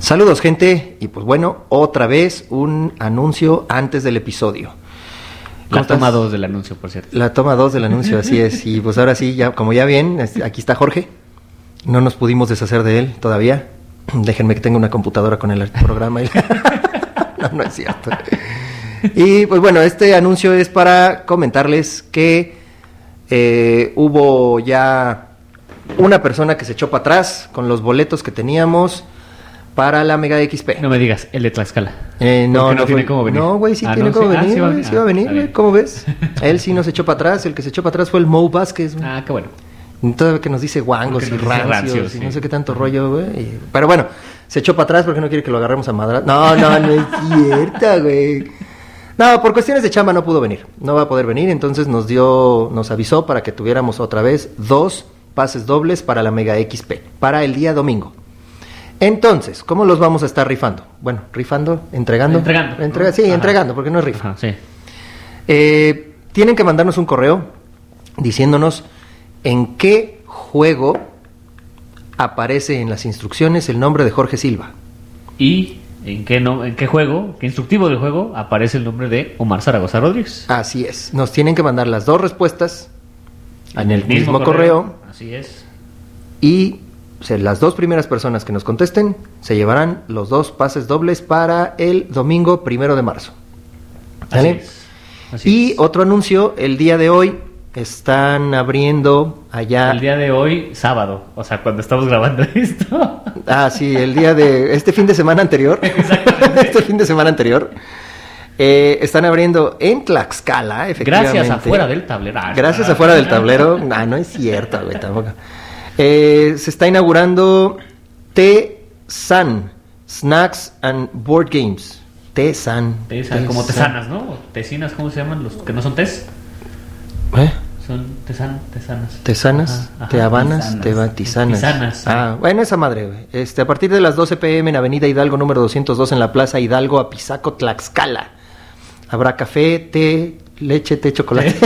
Saludos gente y pues bueno, otra vez un anuncio antes del episodio. La toma 2 del anuncio, por cierto. La toma 2 del anuncio, así es. Y pues ahora sí, ya como ya ven, aquí está Jorge. No nos pudimos deshacer de él todavía. Déjenme que tenga una computadora con el programa. no, no es cierto. Y pues bueno, este anuncio es para comentarles que eh, hubo ya una persona que se echó para atrás con los boletos que teníamos para la Mega XP. No me digas, el de Tlaxcala. Eh, no, no, tiene cómo venir. No, güey, sí ah, tiene cómo venir. sí, va, a venir, güey. ¿Cómo ves? Él sí nos echó para atrás. El que se echó para atrás fue el Mo Vázquez. Ah, qué bueno. Todavía que nos dice guangos y rancios, y no sé qué tanto rollo, güey. Pero bueno, se echó para atrás porque no quiere que lo agarremos a madra. No, no, no es cierto, güey. No, por cuestiones de chamba no pudo venir. No va a poder venir, entonces nos dio, nos avisó para que tuviéramos otra vez dos pases dobles para la Mega XP, para el día domingo. Entonces, ¿cómo los vamos a estar rifando? Bueno, rifando, entregando. Entregando. sí, entregando, porque no es rifa. sí. Eh, tienen que mandarnos un correo diciéndonos en qué juego aparece en las instrucciones el nombre de Jorge Silva. Y en qué, no, en qué juego, qué instructivo del juego aparece el nombre de Omar Zaragoza Rodríguez. Así es. Nos tienen que mandar las dos respuestas en, el, mismo, correo, Así es. Y las dos primeras personas que nos contesten se llevarán los dos pases dobles para el domingo primero de marzo. ¿Vale? y otro anuncio, el día de hoy están abriendo allá. El día de hoy, sábado, o sea, cuando estamos grabando esto. Ah, sí, el día de. Este fin de semana anterior. Exactamente. este fin de semana anterior. Eh, están abriendo en Tlaxcala, efectivamente. Gracias afuera del tablero. Ah, Gracias afuera del tablero. Ah, no es cierto, güey, tampoco. Eh, se está inaugurando T-San, Snacks and Board Games. T-San. como tesanas, ¿no? Tesinas, ¿cómo se llaman los que no son tes? ¿Eh? Son tesan, tesanas. Tesanas, tehabanas, tisanas. Ah, bueno, esa madre, güey. Este, a partir de las 12 pm en Avenida Hidalgo número 202 en la Plaza Hidalgo, Apizaco, Tlaxcala. Habrá café, té, leche, té, chocolate.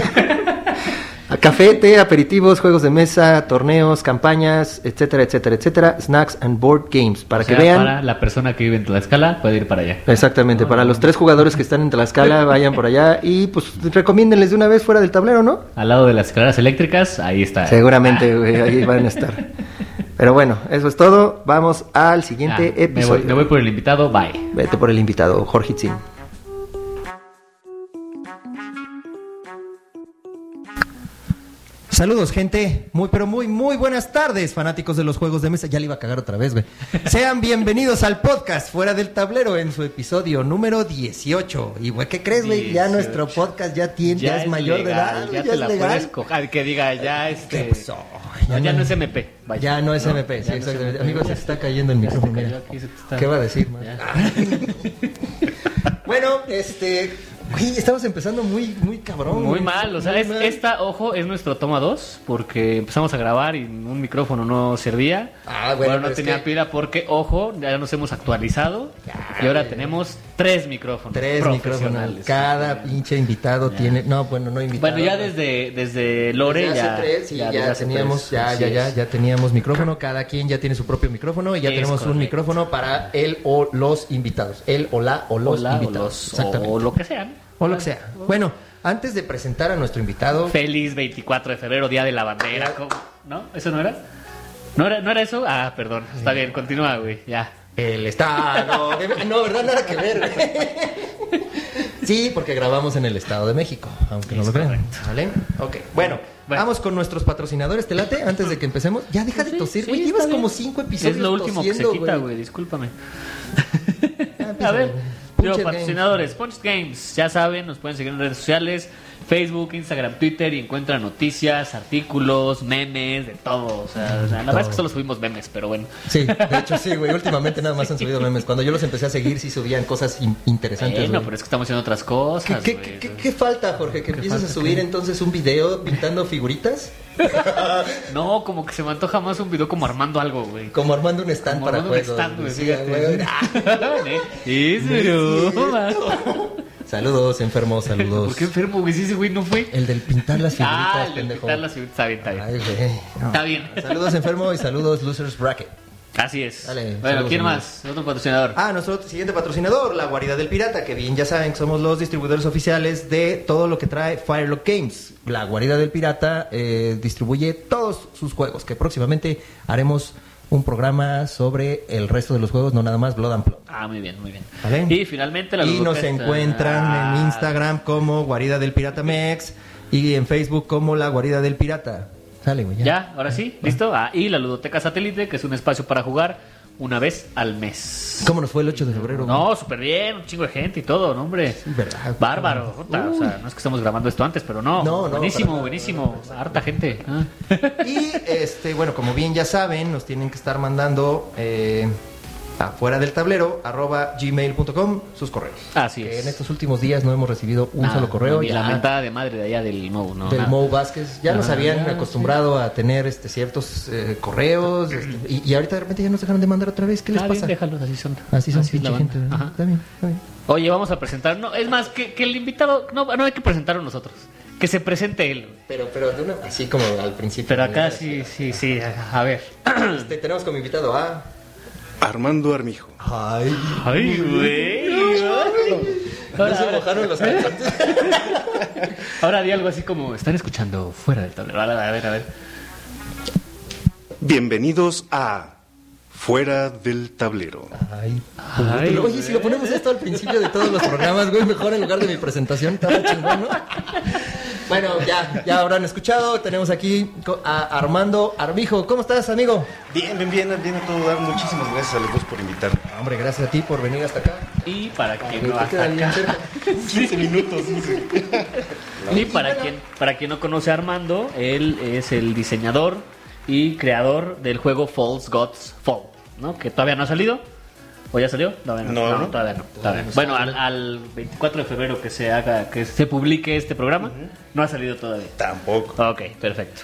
Café, té, aperitivos, juegos de mesa, torneos, campañas, etcétera, etcétera, etcétera, snacks and board games. Para que vean. Para la persona que vive en Tlaxcala puede ir para allá. Exactamente, para los tres jugadores que están en Tlaxcala, vayan por allá y pues recomiéndenles de una vez fuera del tablero, ¿no? Al lado de las escaleras eléctricas, ahí está. Seguramente, ahí van a estar. Pero bueno, eso es todo. Vamos al siguiente episodio. Me voy, por el invitado, bye. Vete por el invitado, Jorge Itzin. Saludos, gente. Muy, pero muy, muy buenas tardes, fanáticos de los juegos de mesa. Ya le iba a cagar otra vez, güey. Sean bienvenidos al podcast Fuera del Tablero en su episodio número 18. Y, güey, ¿qué crees, güey? Ya nuestro podcast ya tiene, ya, es, mayor de edad. Ya, te la puedes coger. Que diga, ya este. Ya, no, es MP. Ya no es MP, sí, exactamente. Amigos, se está cayendo el micrófono. ¿Qué va a decir, bueno, este estamos empezando muy, muy cabrón. Muy mal, o sea, esta, ojo, es nuestro toma 2, porque empezamos a grabar y un micrófono no servía. Ah, bueno. no tenía pila porque, ojo, ya nos hemos actualizado y ahora tenemos tres micrófonos. Tres micrófonos. Cada pinche invitado tiene. No, bueno, no invitado. Bueno, ya desde, desde Lore ya, ya, teníamos, ya, ya, ya, ya teníamos micrófono. Cada quien ya tiene su propio micrófono y ya tenemos un micrófono para él o los invitados. Él o la o los invitados. Exactamente. o lo que sean. O lo que sea. Bueno, antes de presentar a nuestro invitado. Feliz 24 de febrero, Día de la Bandera. ¿No? ¿Eso no era? ¿No era, ¿No era eso? Ah, perdón. Está bien, continúa, güey. Ya. El Estado. No, ¿verdad? Nada que ver. Sí, porque grabamos en el Estado de México, aunque no lo crean. ¿Vale? Ok. Bueno, vamos con nuestros patrocinadores. ¿Te late? Antes de que empecemos. Ya deja de toser, güey. Llevas como cinco episodios. Es lo último que se quita, güey. Discúlpame. A ver. Yo, patrocinadores, Punch Games, ya saben, nos pueden seguir en redes sociales, Facebook, Instagram, Twitter y encuentran noticias, artículos, memes, de todo. O sea, la verdad es que solo subimos memes, pero bueno. Sí, de hecho sí, güey. Últimamente nada más han subido memes. Cuando yo los empecé a seguir, sí subían cosas interesantes. Bueno, pero es que estamos haciendo otras cosas. ¿Qué, qué, falta, Jorge? ¿Que empieces a subir entonces un video pintando figuritas? No, como que se me antoja más un video como armando algo, güey. Como armando un stand para armando juegos. Un stand, güey. Sí, Saludos, enfermo, saludos. ¿Por qué enfermo, güey? Ese güey no fue. El del pintar las figuritas, ah, el pendejo. pintar las figuritas, está bien, está bien. está bien. Saludos, enfermo, y saludos, Losers Bracket. Así es. Dale, bueno, ¿quién más? Otro patrocinador. Ah, nuestro siguiente patrocinador, la Guarida del Pirata, que bien ya saben que somos los distribuidores oficiales de todo lo que trae Firelock Games. La Guarida del Pirata eh, distribuye todos sus juegos, que próximamente haremos un programa sobre el resto de los juegos, no nada más Blood and Plot. Ah, muy bien, muy bien. ¿Vale? Y finalmente la Y nos encuentran Ah, en Instagram como Guarida del Pirata Mex y en Facebook como la Guarida del Pirata. Sale, güey, ya. Ya, ahora sí, listo. Ah, y la ludoteca satélite, que es un espacio para jugar una vez al mes. ¿Cómo nos fue el 8 de febrero? No, súper bien, un chingo de gente y todo, ¿no, hombre. verdad. Bárbaro. puta, O sea, no es que estemos grabando esto antes, pero no. No, no, para buenísimo, buenísimo. Harta gente. Ah. Y este, bueno, como bien ya saben, nos tienen que estar mandando eh, afuera del tablero, arroba gmail.com, sus correos. Así Que es. en estos últimos días no hemos recibido un Nada, solo correo. Ya la mentada de madre de allá del Mou, ¿no? del Nada. Mo Vázquez. Ya nos Ah, habían ya, acostumbrado a tener este ciertos eh, correos este, y, y ahorita de repente ya nos dejaron de mandar otra vez. ¿Qué les bien, pasa? déjalos, así son. Así son banda. gente. Está bien, está bien. Oye, vamos a presentar. No, es más, que, que el invitado. No, no hay que presentarlo nosotros. Que se presente él. Pero, pero de una- así como al principio. Pero acá sí, sí, sí. A ver. Este, tenemos como invitado a. Armando Armijo. Ay, Ay, güey. Ahora, se mojaron los calzones. ahora di algo así como: están escuchando fuera del tablero. A ver, a ver. Bienvenidos a Fuera del Tablero. Ay, Ay, Oye, si lo ponemos esto al principio de todos los programas, güey, mejor en lugar de mi presentación, estaba chingón, ¿no? Bueno, ya, ya habrán escuchado. Tenemos aquí a Armando Armijo. ¿Cómo estás, amigo? Bien, bien, bien, bien a todo dar. Muchísimas gracias a los dos por invitarme. Hombre, gracias a ti por venir hasta acá. Y para quien no hasta acá. cerca. 15 minutos. Y para quien, para quien no conoce a Armando, él es el diseñador y creador del juego False Gods Fall, ¿no? Que todavía no ha salido. ¿O ya salió? Todavía no. No, no. todavía no. todavía no. Bueno, al, al 24 de febrero que se haga, que se publique este programa, no ha salido todavía. Tampoco. Ok, perfecto.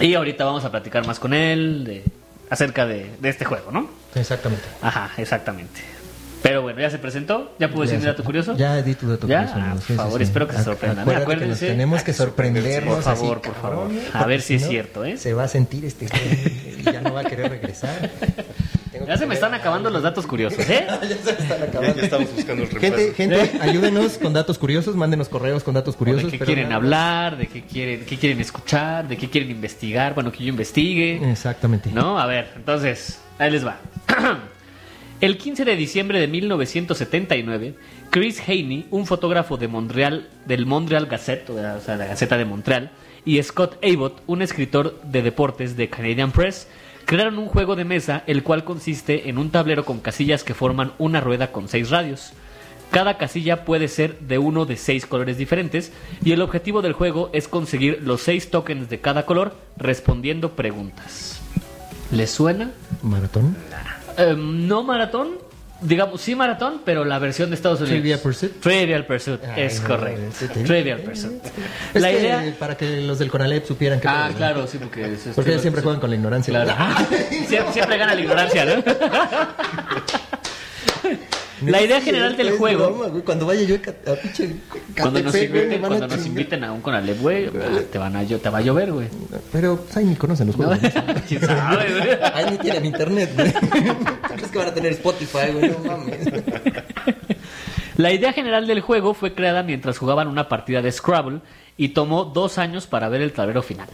Y ahorita vamos a platicar más con él de, acerca de, de este juego, ¿no? Exactamente. Ajá, exactamente. Pero bueno, ya se presentó, ya puedo decir mi dato curioso. Ya di tu dato ¿Ya? curioso. Ah, Sí, por sí, favor, sí. espero que se sorprendan. acuérdate que Acuérdense. nos tenemos que sorprendernos. Por favor, así, por favor. cabrón, A ver si es no, cierto, ¿eh? Se va a sentir este y ya no va a querer regresar. Ya se me están acabando los datos curiosos, ¿eh? ya se me están acabando. ya estamos buscando el reemplazo. Gente, gente, ayúdenos con datos curiosos, mándenos correos con datos O curiosos. de qué pero quieren nada hablar, de qué quieren, qué quieren escuchar, de qué quieren investigar, bueno, que yo investigue, Exactamente. ¿no? A ver, entonces, ahí les va. El 15 de diciembre de 1979, Chris Haney, un fotógrafo de Montreal, del Montreal Gazette, o sea, la Gaceta de Montreal, y Scott Abbott, un escritor de deportes de Canadian Press, crearon un juego de mesa el cual consiste en un tablero con casillas que forman una rueda con seis radios. Cada casilla puede ser de uno de seis colores diferentes y el objetivo del juego es conseguir los seis tokens de cada color respondiendo preguntas. ¿Les suena? Maratón. Em, no maratón, digamos sí maratón, pero la versión de Estados Unidos. Trivial Pursuit. Trivial Pursuit, Ay, es no, correcto. ese te- Trivial Pursuit. Es La que idea... para que los del Conalep supieran que Ah, claro, sí, porque... es- es- Porque ellos siempre juegan con la ignorancia. Claro. siempre, siempre gana la ignorancia, ¿no? La idea general del juego... broma, güey. Cuando vaya yo a pinche Cuando nos güey, inviten, a cuando nos inviten a un Conalep, güey, ah, te, van a, llo- te va a llover, güey. Pero pues, ahí ni conocen los juegos. ¿Quién sabe, güey? Ahí ni tienen internet, güey. ¿Crees que van a tener Spotify, güey? No mames. La idea general del juego fue creada mientras jugaban una partida de Scrabble y tomó dos años para ver el tablero final.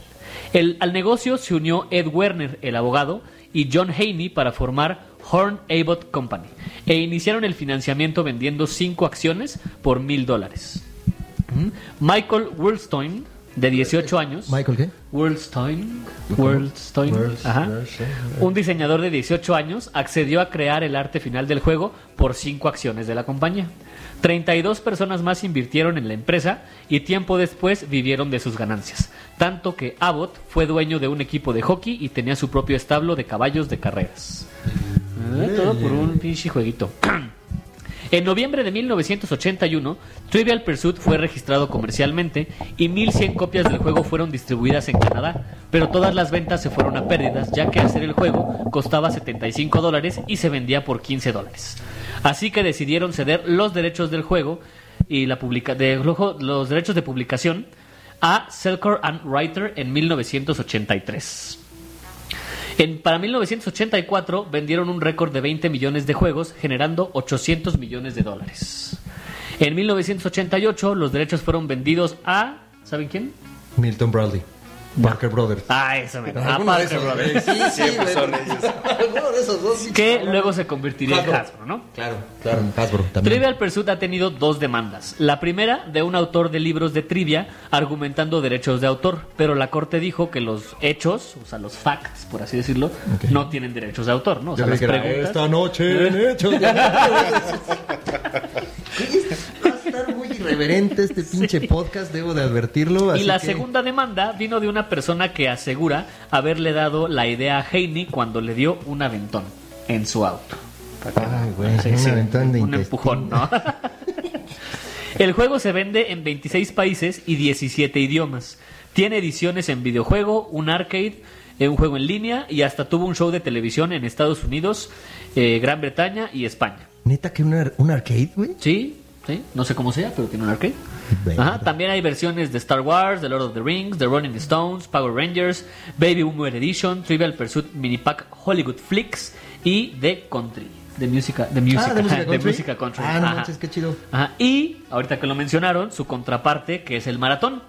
El- al negocio se unió Ed Werner, el abogado, y John Haney para formar Horn Abbott Company e iniciaron el financiamiento vendiendo cinco acciones por mil dólares. Michael Wurlstein, de 18 años, ¿Michael qué? Wurlstein, Wurlstein, Wurls- ajá. Wurlstein, un diseñador de 18 años, accedió a crear el arte final del juego por cinco acciones de la compañía. 32 personas más invirtieron en la empresa y tiempo después vivieron de sus ganancias. Tanto que Abbott fue dueño de un equipo de hockey y tenía su propio establo de caballos de carreras. Ah, todo por un pinche jueguito. En noviembre de 1981, Trivial Pursuit fue registrado comercialmente y 1100 copias del juego fueron distribuidas en Canadá, pero todas las ventas se fueron a pérdidas ya que hacer el juego costaba 75 dólares y se vendía por 15 dólares. Así que decidieron ceder los derechos del juego y la publica de, los derechos de publicación a Selkor and Writer en 1983. En, para 1984 vendieron un récord de 20 millones de juegos, generando 800 millones de dólares. En 1988 los derechos fueron vendidos a... ¿Saben quién? Milton Bradley. Parker Brothers. Ah, eso me A Parker Brothers. Sí, sí, son ellos. Alguno de esos dos. Que luego se convertiría en Hasbro, ¿no? Claro, claro, Hasbro también. Trivial Pursuit ha tenido dos demandas. La primera de un autor de libros de trivia argumentando derechos de autor, pero la corte dijo que los hechos, o sea, los facts, por así decirlo, no tienen derechos de autor, ¿no? O sea, las preguntas... Esta noche en hechos. muy irreverente este pinche podcast, debo de advertirlo. y la segunda demanda vino de una persona que asegura haberle dado la idea a Heine cuando le dio un aventón en su auto. Ay, güey, un aventón de Un empujón, ¿no? El juego se vende en 26 países y 17 idiomas. Tiene ediciones en videojuego, un arcade, eh, un juego en línea y hasta tuvo un show de televisión en Estados Unidos, eh, Gran Bretaña y España. ¿Neta que un, un arcade, güey? Sí, no sé cómo sea, pero tiene un arcade. también hay versiones de Star Wars, The Lord of the Rings, The Rolling Stones, Power Rangers, Baby Boomer Edition, Trivial Pursuit Mini Pack Hollywood Flicks y The Country. De música, de música, ah, de música country. Ah, no manches, qué chido. Y ahorita que lo mencionaron, su contraparte, que es el maratón.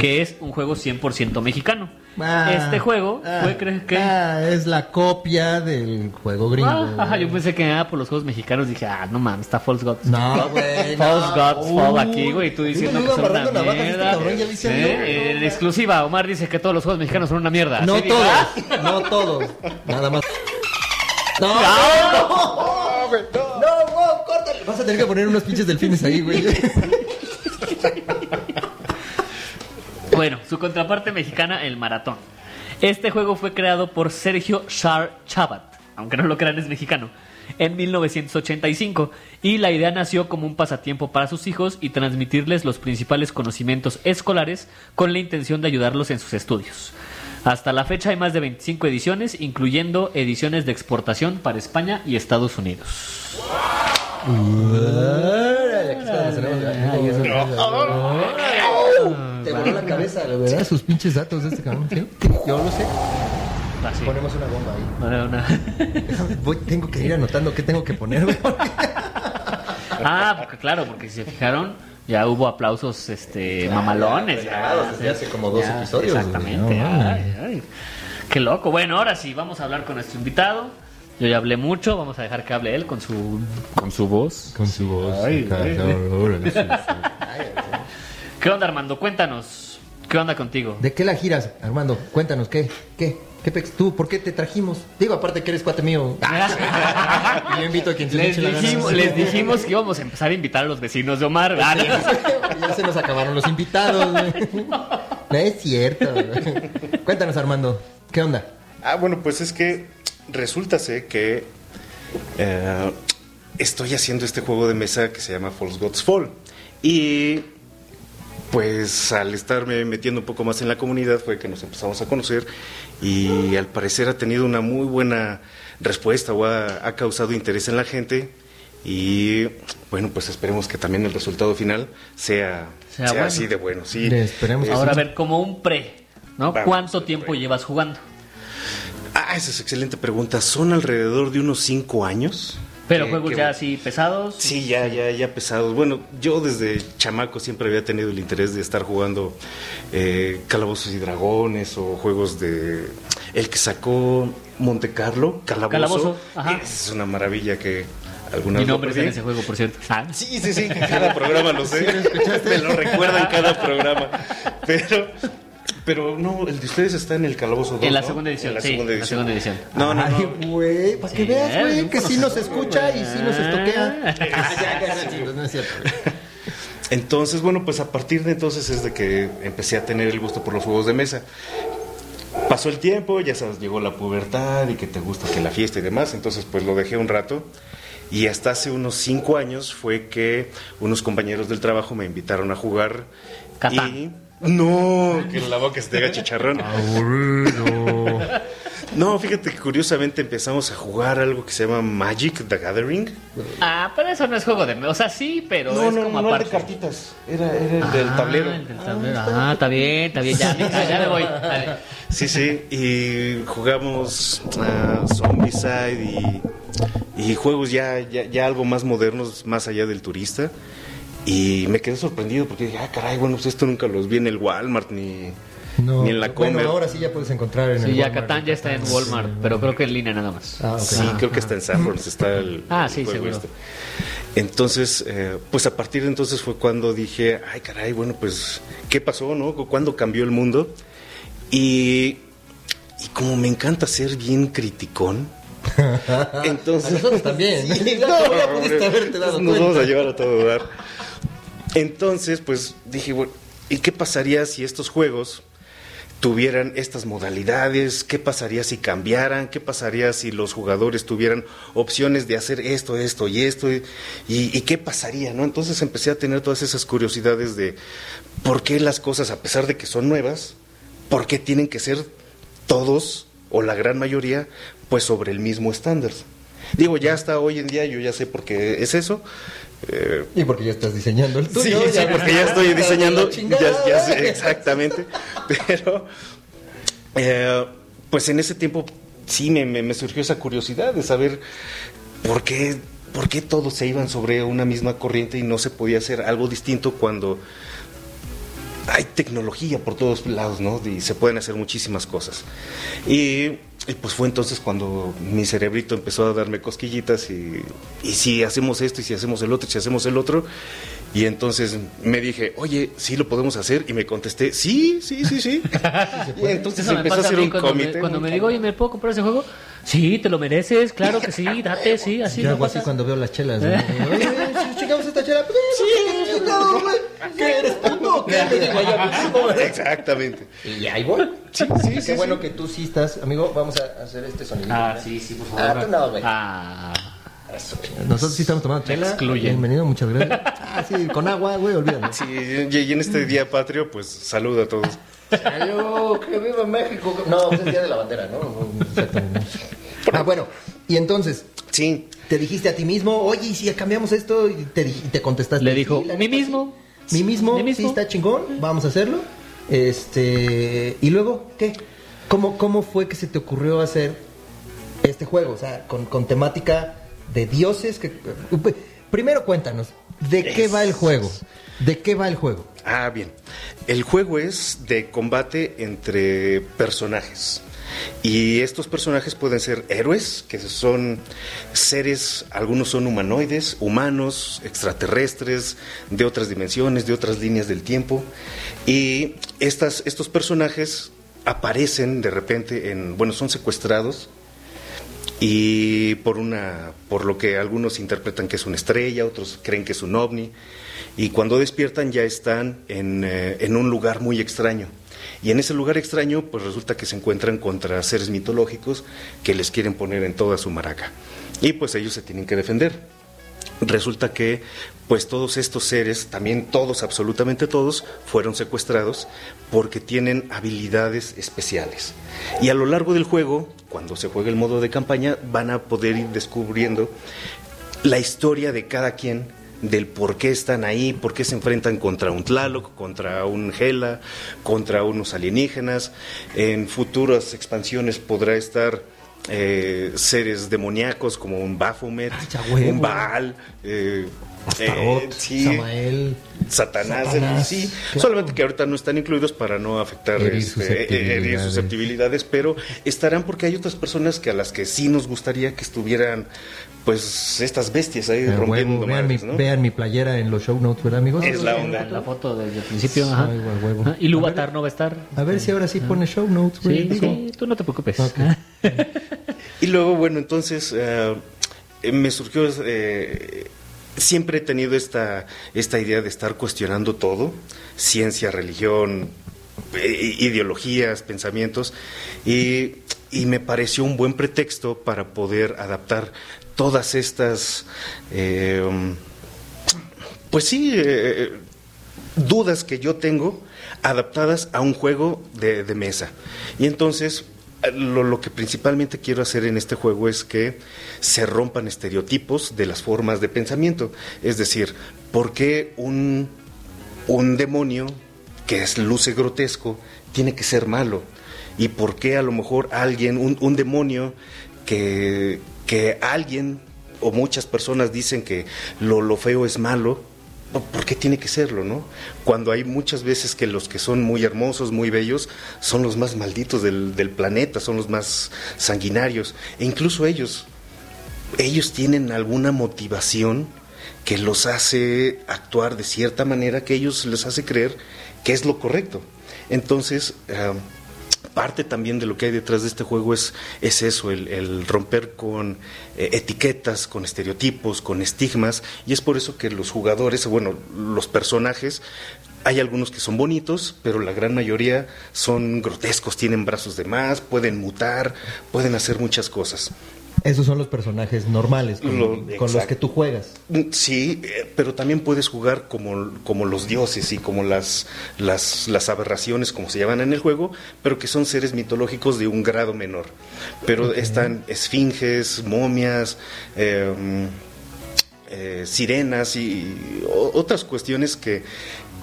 que es un juego 100% mexicano. Ah, este juego ah, fue, ¿crees que? Ah, es la copia del juego gringo. ajá, yo pensé que nada por los juegos mexicanos. Dije, ah, no mames, está False Gods. No, güey. False Gods Fall aquí, güey. Tú diciendo que son una mierda. En exclusiva, Omar dice que todos los juegos mexicanos son una mierda. No todos, no todos. Nada más. No, no, no, no, no, córtale. Vas a tener que poner unos pinches delfines ahí, güey. Bueno, su contraparte mexicana, el maratón. Este juego fue creado por Sergio Char Chabat, aunque no lo crean es mexicano, en 1985 y la idea nació como un pasatiempo para sus hijos y transmitirles los principales conocimientos escolares con la intención de ayudarlos en sus estudios. Hasta la fecha hay más de 25 ediciones, incluyendo ediciones de exportación para España y Estados Unidos. Cabeza, ¿verdad? Sus pinches datos de este cabrón. ¿sí? Yo lo sé. Ah, Ponemos una bomba ahí. Voy, tengo que ir anotando qué tengo que poner, ah, porque claro, porque si se fijaron, ya hubo aplausos este mamalones. Ya, desde hace como dos episodios. Exactamente. ay, Qué loco. Bueno, ahora sí, vamos a hablar con nuestro invitado. Yo ya hablé mucho, vamos a dejar que hable él con su con su voz. Con su voz. ¿Qué onda, Armando? Cuéntanos. ¿Qué onda contigo? ¿De qué la giras, Armando? Cuéntanos, ¿qué? ¿Qué? ¿Qué pex tú? ¿Por qué te trajimos? Digo, aparte que eres cuate mío. yo invito a quien se les dijimos, Les dijimos que íbamos a empezar a invitar a los vecinos de Omar. ya se nos acabaron los invitados. No es cierto. Cuéntanos, Armando. ¿Qué onda? Ah, bueno, pues es que resulta ser que eh, estoy haciendo este juego de mesa que se llama False Gods Fall. Y pues al estarme metiendo un poco más en la comunidad fue que nos empezamos a conocer y al parecer ha tenido una muy buena respuesta o ha, causado interés en la gente y bueno pues esperemos que también el resultado final sea, sea, así de bueno sí. Esperemos ahora a ver como un pre no cuánto tiempo llevas jugando ah esa es excelente pregunta. Son alrededor de unos cinco años pero juegos ya así pesados. Sí, ya, ya, ya pesados. Bueno, yo desde chamaco siempre había tenido el interés de estar jugando eh, Calabozos y Dragones o juegos de el que sacó Monte Carlo, Calabozo. Calabozo ajá. Es una maravilla que alguna Mi nombre es en ese juego, por cierto. Ah. Sí, sí, sí, cada programa lo sé. Me lo recuerda en cada programa. Pero pero no, el de ustedes está en el Calabozo 2, En la segunda edición, en la, segunda, edición. la segunda edición. No, no, Ay, güey, para que veas, güey, que sí nos escucha y sí nos estoquea. no es cierto. Entonces, bueno, pues a partir de entonces es de que empecé a tener el gusto por los juegos de mesa. Pasó el tiempo, ya sabes, llegó la pubertad y que te gusta que la fiesta y demás, entonces pues lo dejé un rato. Y hasta hace unos cinco años fue que unos compañeros del trabajo me invitaron a jugar. Catán. No, que en la boca se te haga chicharrón. Aburrido. No, fíjate que curiosamente empezamos a jugar algo que se llama Magic the Gathering. Ah, pero eso no es juego de... O sea, sí, pero no, es no, como no aparte. de cartitas. Era, era el del Ah, tablero. el del tablero. Ah, está bien, está bien. Ya ya me voy. Dale. Sí, sí. Y jugamos uh, Zombicide y, y juegos ya, ya, ya algo más modernos, más allá del turista. Y me quedé sorprendido porque dije, ah, caray, bueno, pues esto nunca los vi en el Walmart ni, ni en la bueno, Comer. ahora sí ya puedes encontrar en el Sí, ya Walmart. Catán ya está en Walmart, pero creo que en línea nada más. Ah, ok. Sí, creo que está en Sanborns, está el, Ah, el sí, seguro. este. Entonces, eh, pues a partir de entonces fue cuando dije, ay caray, bueno, pues, ¿qué pasó, no? ¿Cuándo cambió el mundo? Y, y como me encanta ser bien criticón, entonces... A nosotros también. Sí, No, no, dado Nos vamos a llevar a todo dar. Entonces, pues dije, bueno, ¿y qué pasaría si estos juegos tuvieran estas modalidades? ¿Qué pasaría si cambiaran? ¿Qué pasaría si los jugadores tuvieran opciones de hacer esto, esto y esto? ¿Y, y qué pasaría? ¿no? Entonces empecé a tener todas esas curiosidades de por qué las cosas, a pesar de que son nuevas, por qué tienen que ser todos o la gran mayoría, pues sobre el mismo estándar. Digo, ya hasta hoy en día yo ya sé por qué es eso. Eh, Y porque ya estás diseñando el tuyo. Sí, sí, porque ya estoy diseñando, la chingada. ya, ya sé, exactamente. Pero, eh, pues en ese tiempo sí me, me- me surgió esa curiosidad de saber por qué, por qué todos se iban sobre una misma corriente y no se podía hacer algo distinto cuando hay tecnología por todos lados, ¿no? Y se pueden hacer muchísimas cosas. Y, y pues fue entonces cuando mi cerebrito empezó a darme cosquillitas y, y si hacemos esto y si hacemos el otro y si hacemos el otro. Y entonces me dije, oye, sí lo podemos hacer. Y me contesté, sí, sí, sí, sí. y entonces empezó a hacer un cuando comité. Me, cuando me digo, oye, ¿me puedo comprar ese juego? Sí, te lo mereces, claro que sí, date, sí, así. Yo hago así cuando veo las chelas. ¿no? Oye, si chingamos esta chela. pues, Sí, no, güey. ¿Qué eres puto? ¿Qué te digo yo? Exactamente. Y ahí voy. Sí, sí, Qué sí, bueno sí. que tú sí estás. Amigo, vamos a hacer este sonido. Ah, sí, sí, por Ah, favor. tú no, güey. Ah, Nosotros sí estamos tomando chela. excluyen. Bienvenido, muchas gracias. Ah, sí, con agua, güey, olvídalo. Sí, y en este día patrio, pues saludo a todos. Salud, que viva México. No, es el día de la bandera, ¿no? Exactamente. Ah, bueno, y entonces, Sí, te dijiste a ti mismo, oye, ¿y si cambiamos esto? Y te, y te contestaste. Le dijo, neta, mismo". sí. Mi mismo, Mi mismo. sí, está chingón, vamos a hacerlo. Este, y luego, ¿qué? ¿Cómo, cómo fue que se te ocurrió hacer este juego? O sea, con, con temática de dioses. Que, primero cuéntanos, ¿de qué va el juego? ¿De qué va el juego? Ah, bien. El juego es de combate entre personajes. Y estos personajes pueden ser héroes, que son seres, algunos son humanoides, humanos, extraterrestres, de otras dimensiones, de otras líneas del tiempo. Y estas, estos personajes aparecen de repente en, bueno, son secuestrados y por una por lo que algunos interpretan que es una estrella, otros creen que es un ovni y cuando despiertan ya están en, eh, en un lugar muy extraño. Y en ese lugar extraño, pues resulta que se encuentran contra seres mitológicos que les quieren poner en toda su maraca. Y pues ellos se tienen que defender. Resulta que pues todos estos seres, también todos, absolutamente todos, fueron secuestrados porque tienen habilidades especiales. Y a lo largo del juego, cuando se juega el modo de campaña, van a poder ir descubriendo la historia de cada quien, del por qué están ahí, por qué se enfrentan contra un Tlaloc, contra un Hela, contra unos alienígenas. En futuras expansiones podrá estar eh, seres demoníacos como un Baphomet, Ay, ya huevo. un Baal, eh, Astaroth, eh, sí, Samael. Satanás, Satanás, sí, claro. solamente que ahorita no están incluidos para no afectar Herir este, susceptibilidades. herir susceptibilidades, pero estarán porque hay otras personas que a las que sí nos gustaría que estuvieran, pues, estas bestias ahí Ah, rompiendo huevo, vean, mi, madres, ¿no? vean mi playera en los show notes, ¿verdad, amigos? Es la onda. La foto desde el principio, ajá. Ay, huevo. Y Lubatar no va a estar. A ver si ahora sí pone show notes, güey. Sí, sí, tú no te preocupes. Y luego, bueno, entonces eh, me surgió, eh, siempre he tenido esta, esta idea de estar cuestionando todo, ciencia, religión, eh, ideologías, pensamientos, y, y me pareció un buen pretexto para poder adaptar todas estas, eh, pues sí, eh, dudas que yo tengo adaptadas a un juego de, de mesa. Y entonces lo, que principalmente quiero hacer en este juego es que se rompan estereotipos de las formas de pensamiento. Es decir, ¿por qué un, un demonio que es, luce grotesco tiene que ser malo? ¿Y por qué a lo mejor alguien, un, un demonio que, que alguien o muchas personas dicen que lo, lo feo es malo, ¿por qué tiene que serlo, no? Cuando hay muchas veces que los que son muy hermosos, muy bellos, son los más malditos del, planeta, son los más sanguinarios. E incluso ellos, ellos tienen alguna motivación que los hace actuar de cierta manera, que ellos les hace creer que es lo correcto. Entonces, ah, parte también de lo que hay detrás de este juego es, es eso, el, romper con eh, etiquetas, con estereotipos, con estigmas, y es por eso que los jugadores, bueno, los personajes, hay algunos que son bonitos, pero la gran mayoría son grotescos, tienen brazos de más, pueden mutar, pueden hacer muchas cosas. Esos son los personajes normales con, los que tú juegas. Sí, eh, pero también puedes jugar como, como los dioses y como las, las, las, aberraciones, como se llaman en el juego, pero que son seres mitológicos de un grado menor. Pero están esfinges, momias, em, eh, sirenas y otras cuestiones que,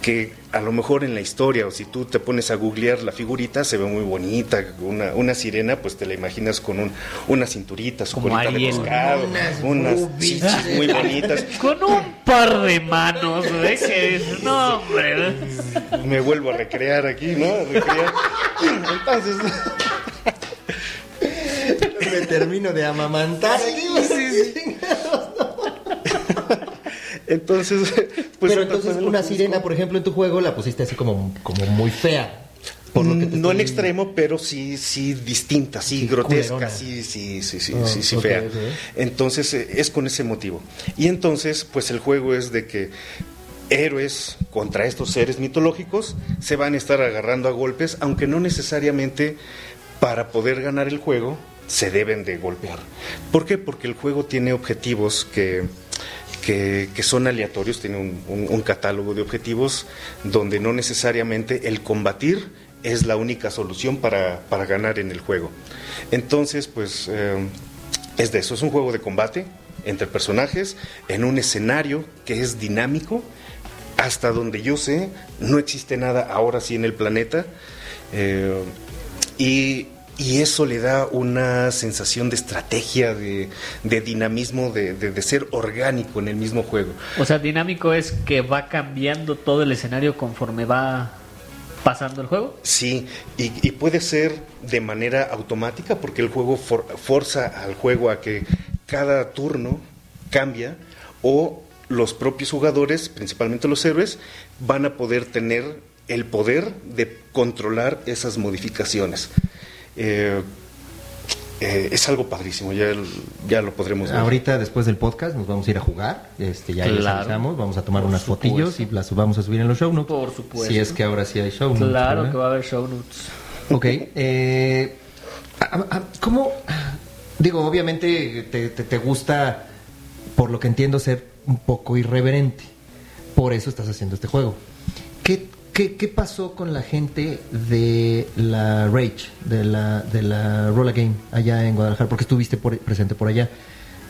que a lo mejor en la historia, o si tú te pones a googlear la figurita, se ve muy bonita, una, una sirena, pues te la imaginas con un, una cinturita, su colita de pescado, unas, muy bonitas. Con un par de manos, no, hombre. Me vuelvo a recrear aquí, ¿no? recrear. Entonces... Me termino de amamantar. Sí, sí, entonces, pues, Pero entonces una sirena, por ejemplo, en tu juego la pusiste así como, como muy fea. Por lo que no en extremo, pero sí, sí distinta, sí, grotesca, sí, sí, sí, sí, sí, sí, fea. Entonces eh, es con ese motivo. Y entonces, pues el juego es de que héroes contra estos seres mitológicos se van a estar agarrando a golpes, aunque no necesariamente para poder ganar el juego se deben de golpear. ¿Por qué? Porque el juego tiene objetivos que que, son aleatorios, tiene un, catálogo de objetivos donde no necesariamente el combatir es la única solución para, ganar en el juego. Entonces, pues eh, es de eso, es un juego de combate entre personajes en un escenario que es dinámico. Hasta donde yo sé, no existe nada ahora sí en el planeta. Eh, y y eso le da una sensación de estrategia, de, dinamismo, de, ser orgánico en el mismo juego. O sea, dinámico es que va cambiando todo el escenario conforme va pasando el juego. Sí, y, puede ser de manera automática porque el juego forza al juego a que cada turno cambia o los propios jugadores, principalmente los héroes, van a poder tener el poder de controlar esas modificaciones. Eh, eh, es algo padrísimo, ya, ya lo podremos ver. Ahorita, después del podcast, nos vamos a ir a jugar. Este, ya claro. vamos a tomar unas fotillos y las vamos a subir en los show notes. Por supuesto. Si es que ahora sí hay show notes. Claro que va a haber show notes. Ok. Eh, ¿Cómo? Digo, obviamente te, te gusta, por lo que entiendo, ser un poco irreverente. Por eso estás haciendo este juego. ¿Qué, ¿Qué, pasó con la gente de la Rage, de la, de la Roller Game allá en Guadalajara? Porque estuviste presente por allá.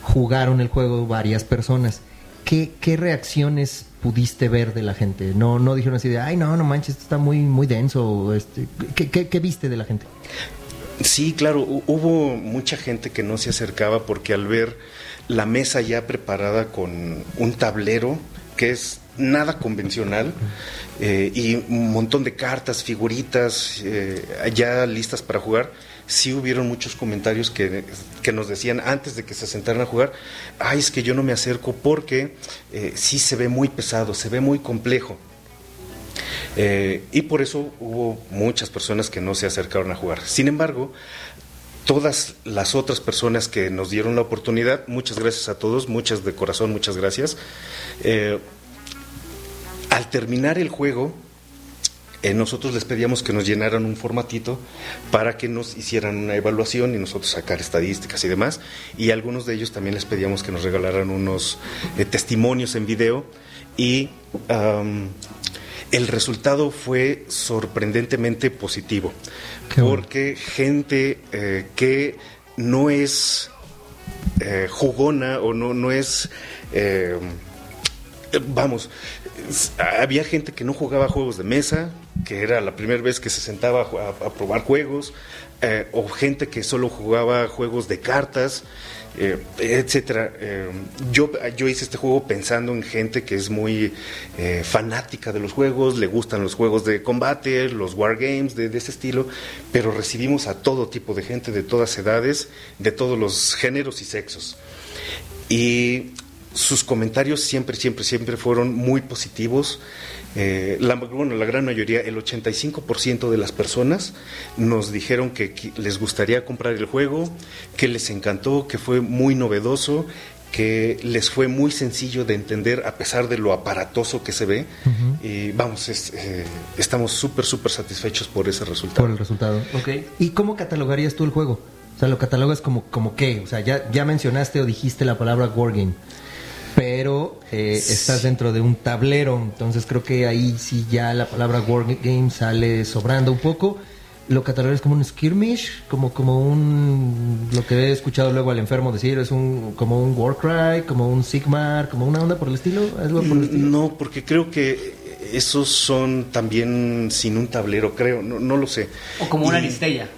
Jugaron el juego varias personas. ¿Qué, ¿Qué, reacciones pudiste ver de la gente? No, no dijeron así de, ay, no, no manches, esto está muy, muy denso. Este, ¿qué, qué, qué viste de la gente? Sí, claro, hubo mucha gente que no se acercaba porque al ver la mesa ya preparada con un tablero que es nada convencional eh, y un montón de cartas, figuritas eh, ya listas para jugar, sí hubieron muchos comentarios que, nos decían antes de que se sentaran a jugar, ay, es que yo no me acerco porque eh, sí se ve muy pesado, se ve muy complejo. y por eso hubo muchas personas que no se acercaron a jugar. Sin embargo, todas las otras personas que nos dieron la oportunidad, muchas gracias a todos, muchas de corazón, muchas gracias. Al terminar el juego, eh, nosotros les pedíamos que nos llenaran un formatito para que nos hicieran una evaluación y nosotros sacar estadísticas y demás. Y algunos de ellos también les pedíamos que nos regalaran unos eh, testimonios en video. Y el resultado fue sorprendentemente positivo, porque gente eh, que no es jugona o no, no es, vamos, había gente que no jugaba juegos de mesa, que era la primera vez que se sentaba a, probar juegos, o gente que solo jugaba juegos de cartas eh, etcétera. Eh, yo, yo hice este juego pensando en gente que es muy eh, fanática de los juegos, le gustan los juegos de combate, los wargames de, de ese estilo, pero recibimos a todo tipo de gente, de todas edades, de todos los géneros y sexos. Y sus comentarios siempre, siempre, siempre fueron muy positivos. Eh, la, bueno, la gran mayoría, el 85% de las personas nos dijeron que, les gustaría comprar el juego, que les encantó, que fue muy novedoso, que les fue muy sencillo de entender a pesar de lo aparatoso que se ve. Y vamos, eh, estamos súper, súper satisfechos por ese resultado. Por el resultado. Okay. ¿Y cómo catalogarías tú el juego? O sea, ¿lo catalogas como, como qué? O sea, ya, ya mencionaste o dijiste la palabra wargame pero eh, estás dentro de un tablero, entonces creo que ahí sí ya la palabra wargame sale sobrando un poco. Lo catalogas como un skirmish, como como un lo que he escuchado luego al enfermo decir es un como un Warcry, como un Sigmar, como una onda por el estilo, algo por el estilo. No, porque creo que esos son también sin un tablero, creo, no, no lo sé. O como una Aristella.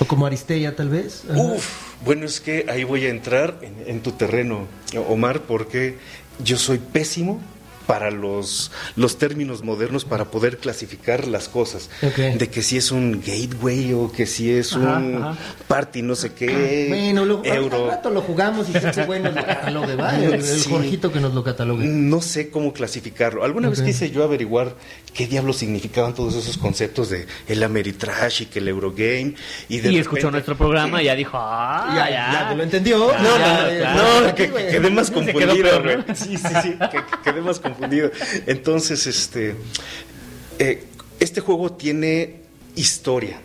O como tal vez. Uf, bueno, es que ahí voy a entrar en, tu terreno, Omar, porque yo soy pésimo para los, los términos modernos para poder clasificar las cosas. De que si es un gateway o que si es un party no sé qué. Bueno, lo, euro. rato lo jugamos y si bueno lo catalogue, El, el Jorgito que nos lo catalogue. No sé cómo clasificarlo. Alguna vez quise yo averiguar qué diablos significaban todos esos conceptos de el Ameritrash y que el Eurogame. Y, de y escuchó nuestro programa y ya dijo, ah, ya, ya, lo entendió. no, no, no, que, quedé más confundido, Sí, sí, sí, que, quedé más confundido. Entonces, este, eh, este juego tiene historia,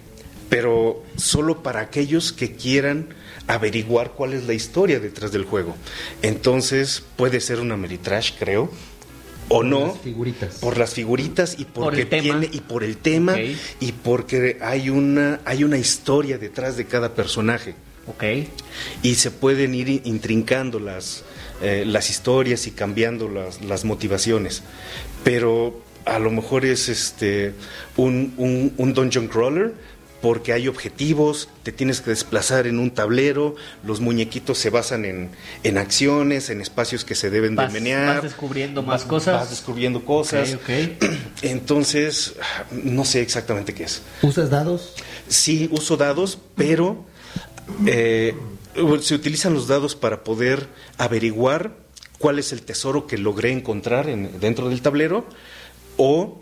pero solo para aquellos que quieran averiguar cuál es la historia detrás del juego. Entonces, puede ser una Meritrash, creo o por no las figuritas. por las figuritas y porque tiene y por el tema y porque hay una hay una historia detrás de cada personaje Ok. y se pueden ir intrincando las eh, las historias y cambiando las, las, motivaciones. Pero a lo mejor es este un, un, dungeon crawler porque hay objetivos, te tienes que desplazar en un tablero, los muñequitos se basan en, en acciones, en espacios que se deben de menear. Vas descubriendo más cosas. Vas descubriendo cosas. Entonces, no sé exactamente qué es. ¿Usas dados? Sí, uso dados, pero eh, se utilizan los dados para poder averiguar cuál es el tesoro que logré encontrar en, dentro del tablero o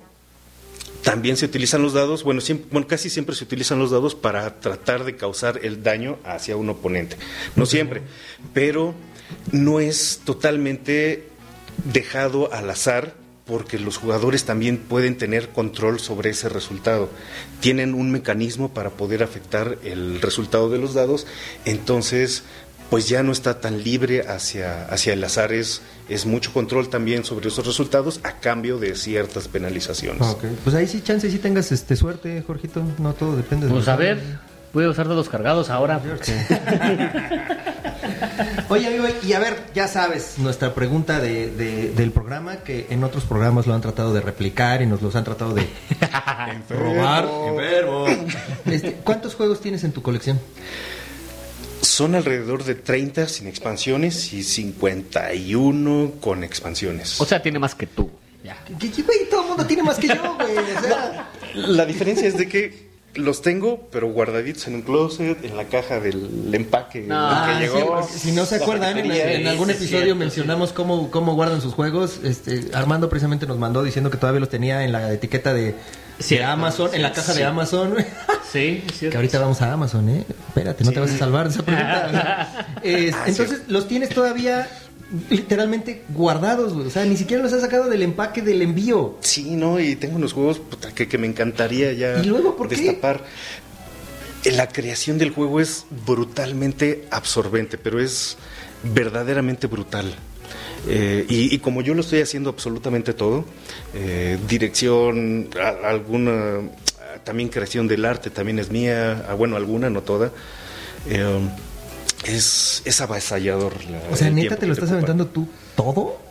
también se utilizan los dados, bueno, casi siempre se utilizan los dados para tratar de causar el daño hacia un oponente. No siempre, pero no es totalmente dejado al azar porque los jugadores también pueden tener control sobre ese resultado. Tienen un mecanismo para poder afectar el resultado de los dados, entonces pues ya no está tan libre hacia, hacia el azar, es, mucho control también sobre esos resultados a cambio de ciertas penalizaciones. Pues ahí sí, chance, sí tengas este, suerte, Jorgito, no todo depende de... Pues a ver, voy a usar dados cargados ahora. Oye, amigo, y a ver, ya sabes, nuestra pregunta de, del programa, que en otros programas lo han tratado de replicar y nos los han tratado de robar. Este, ¿Cuántos juegos tienes en tu colección? Son alrededor de 30 sin expansiones y 51 con expansiones. O sea, tiene más que tú. Ya. todo el mundo tiene más que yo, güey. la diferencia es de que los tengo, pero guardaditos en un closet, en la caja del empaque que llegó. si no se acuerdan, en, algún episodio mencionamos cómo, cómo guardan sus juegos. Este, Armando precisamente nos mandó diciendo que todavía los tenía en la etiqueta de, Amazon, en la caja de Amazon. Sí, cierto. Que ahorita vamos a Amazon, ¿eh? Espérate, no te vas a salvar de esa pregunta. Ah, entonces, ¿los tienes todavía literalmente guardados, O sea, ni siquiera los has sacado del empaque del envío. Sí, no, y tengo unos juegos que, que, me encantaría ya ¿Y luego, ¿por destapar. La creación del juego es brutalmente absorbente, pero es verdaderamente brutal. Eh, y, como yo lo estoy haciendo absolutamente todo, eh, dirección, alguna, también creación del arte también es mía, ah, bueno, alguna, no toda. Eh, es, es avasallador. o sea, neta, ¿te lo estás aventando tú todo?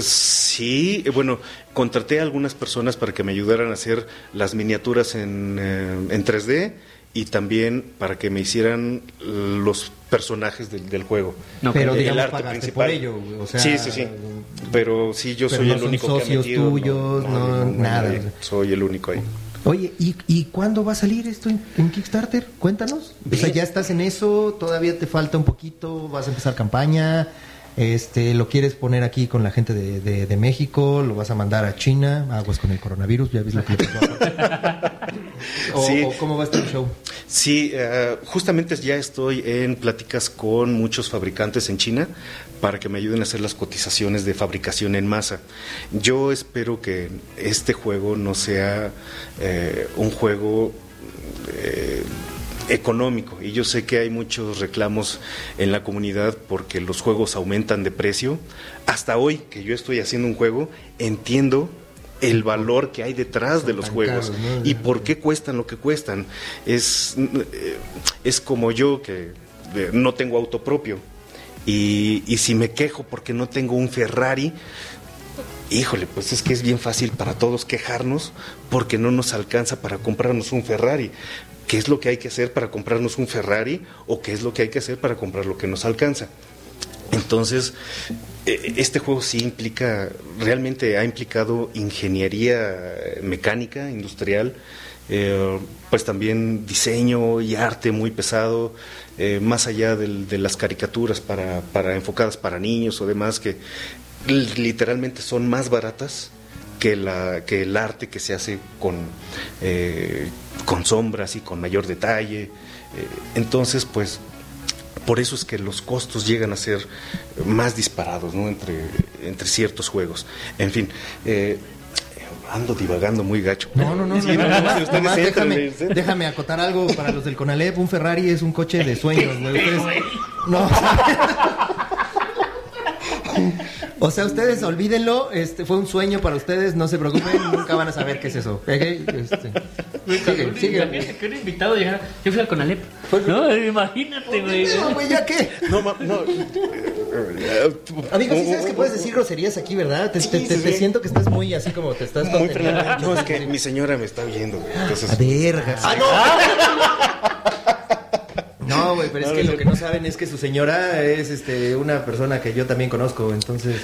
sí, bueno, contraté a algunas personas para que me ayudaran a hacer las miniaturas en, en 3D y también para que me hicieran los personajes del, juego. pero el arte principal. ello, sí, sí, sí. Pero sí, yo soy el único que ha metido, tuyos, no, nada. soy el único ahí. Oye, ¿y, ¿y cuándo va a salir esto en, Kickstarter? Cuéntanos. O sea, ya estás en eso, todavía te falta un poquito, vas a empezar campaña. Este, lo quieres poner aquí con la gente de, de, México, lo vas a mandar a China, aguas con el coronavirus, ya ves lo que o, sí. cómo va a estar el show. Sí, eh, justamente ya estoy en pláticas con muchos fabricantes en China para que me ayuden a hacer las cotizaciones de fabricación en masa. Yo espero que este juego no sea eh, un juego eh, económico y yo sé que hay muchos reclamos en la comunidad porque los juegos aumentan de precio. Hasta hoy que yo estoy haciendo un juego, entiendo el valor que hay detrás de los juegos y por qué cuestan lo que cuestan. Es, eh, es como yo que no tengo auto propio y, si me quejo porque no tengo un Ferrari, híjole, pues es que es bien fácil para todos quejarnos porque no nos alcanza para comprarnos un Ferrari qué es lo que hay que hacer para comprarnos un Ferrari o qué es lo que hay que hacer para comprar lo que nos alcanza. Entonces, eh, este juego sí implica, realmente ha implicado ingeniería mecánica, industrial, eh, pues también diseño y arte muy pesado, eh, más allá de las caricaturas para, para enfocadas para niños o demás, que literalmente son más baratas que, la, que el arte que se hace con, eh, con sombras y con mayor detalle. Entonces, pues, por eso es que los costos llegan a ser más disparados ¿no? entre, entre ciertos juegos. En fin, ando divagando muy gacho. No, no, no. déjame, déjame, acotar algo para los del Conalep. Un Ferrari es un coche de sueños. no, O sea, ustedes olvídenlo, este fue un sueño para ustedes, no se preocupen, nunca van a saber qué es eso. Este, sigue, sigue. Que un invitado llegara, yo fui al Conalep. No, imagínate, güey. No, güey, ¿ya qué? No, no. Amigo, sí sabes que puedes decir groserías aquí, ¿verdad? Te, te, siento que estás muy así como te estás muy No, es que mi señora me está viendo, güey. Entonces... A verga. ¡Ah, no! No, güey, pero es que lo que no saben es que su señora es este una persona que yo también conozco, entonces.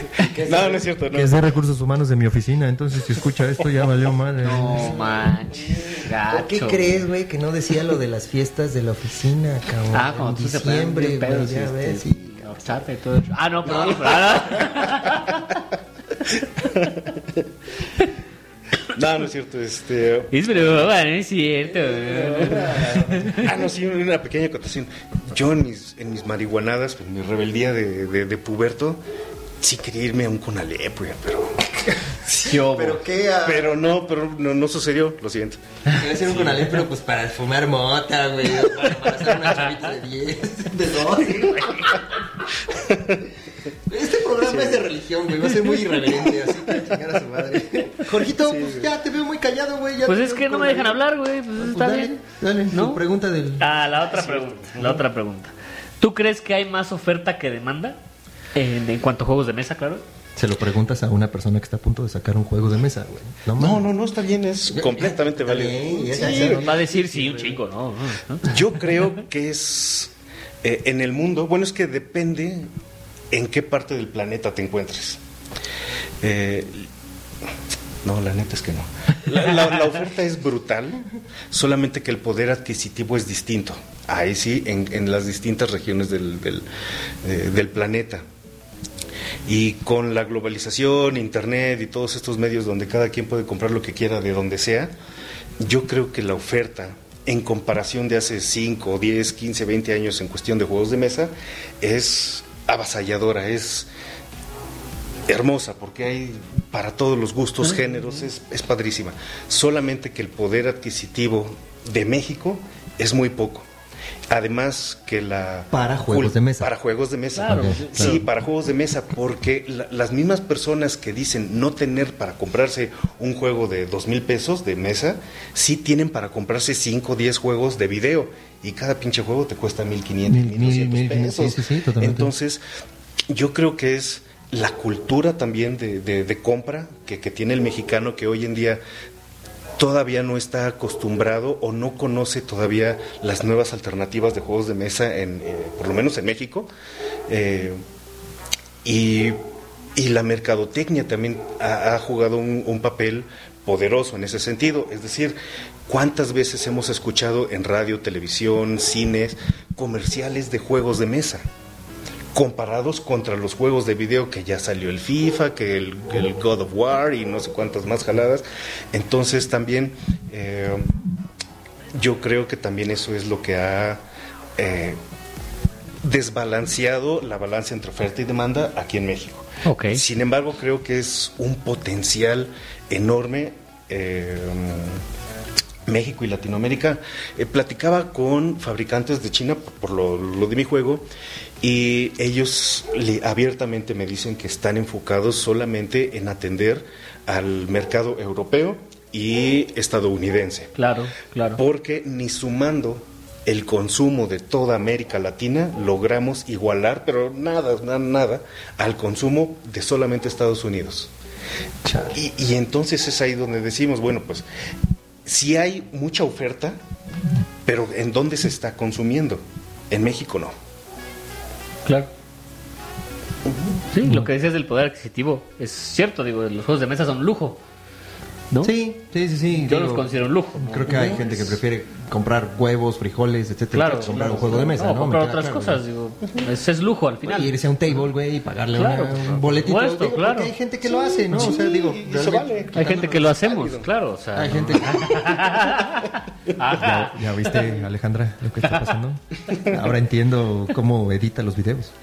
no, no es cierto, no. Que es de recursos humanos de mi oficina, entonces si escucha esto ya valió mal. No manches. ¿Por qué crees, güey, que no decía lo de las fiestas de la oficina, cabrón? Ah, como tú diciembre, güey, ya ves. Sí. Y todo eso. Ah, no, perdón, No, no es cierto. Este... Es broma, no es cierto. ah, no, sí, una pequeña acotación. Yo en mis, en mis marihuanadas, en mi rebeldía de, de, puberto, sí quería irme a un Conalep, pero... Sí, pero qué pero no pero no, no, sucedió lo siguiente quería hacer un Conalep pero pues para fumar mota güey para, para hacer una chavita de 10 de 12 programa es de religión, güey. Va a ser muy irreverente, así que chingar a su madre. Jorgito, pues ya te veo muy callado, güey. Pues es que no me dejan hablar, güey. Pues, pues está bien. Dale, ¿No? pregunta del. Ah, la otra pregunta. La otra pregunta. ¿Tú crees que hay más oferta que demanda? En, en cuanto a juegos de mesa, claro. Se lo preguntas a una persona que está a punto de sacar un juego de mesa, güey. No, no, no, está bien, es completamente válido. Va a decir sí, un chico, ¿no? Yo creo que es eh, en el mundo, bueno, es que depende en qué parte del planeta te encuentres. Eh, no, la neta es que no. La, oferta es brutal, solamente que el poder adquisitivo es distinto. Ahí sí, en, las distintas regiones del, eh, del, planeta. Y con la globalización, Internet y todos estos medios donde cada quien puede comprar lo que quiera de donde sea, yo creo que la oferta en comparación de hace 5, 10, 15, 20 años en cuestión de juegos de mesa es avasalladora, es hermosa porque hay para todos los gustos, géneros, es, es padrísima. Solamente que el poder adquisitivo de México es muy poco. Además que la... Para juegos de mesa. Para juegos de mesa. Sí, para juegos de mesa, porque las mismas personas que dicen no tener para comprarse un juego de dos mil pesos de mesa, sí tienen para comprarse 5 o 10 juegos de video. Y cada pinche juego te cuesta 1500, 1200 pesos. Sí, sí, Entonces, yo creo que es la cultura también de, de, compra que, que, tiene el mexicano que hoy en día todavía no está acostumbrado o no conoce todavía las nuevas alternativas de juegos de mesa, en, eh, por lo menos en México. Eh, y, la mercadotecnia también ha, jugado un, papel poderoso en ese sentido. Es decir, ¿cuántas veces hemos escuchado en radio, televisión, cines, comerciales de juegos de mesa? Comparados contra los juegos de video que ya salió el FIFA, que el, God of War y no sé cuántas más jaladas. Entonces también eh, yo creo que también eso es lo que ha eh, desbalanceado la balanza entre oferta y demanda aquí en México. Sin embargo, creo que es un potencial enorme. Eh, México y Latinoamérica. platicaba con fabricantes de China por lo, lo, de mi juego y ellos abiertamente me dicen que están enfocados solamente en atender al mercado europeo y estadounidense. Claro, claro. Porque ni sumando el consumo de toda América Latina logramos igualar, pero nada, nada, nada, al consumo de solamente Estados Unidos. Y, y, entonces es ahí donde decimos, bueno, pues si hay mucha oferta, pero ¿en dónde se está consumiendo? En México no. Claro. Sí, lo que decías del poder adquisitivo es cierto, digo, los juegos de mesa son lujo. Sí, sí, sí, sí. Yo los considero un lujo. Creo que hay gente que prefiere comprar huevos, frijoles, etcétera, claro, que comprar un juego de mesa, ¿no? comprar otras cosas, digo, ese es lujo al final. Y irse a un table, güey, y pagarle un boletito. Supuesto, claro. Porque hay gente que lo hace, ¿no? o sea, digo, vale. Hay gente que lo hacemos, claro, o sea. Hay gente ¿Ya, ¿Ya viste, Alejandra, lo que está pasando? Ahora entiendo cómo edita los videos.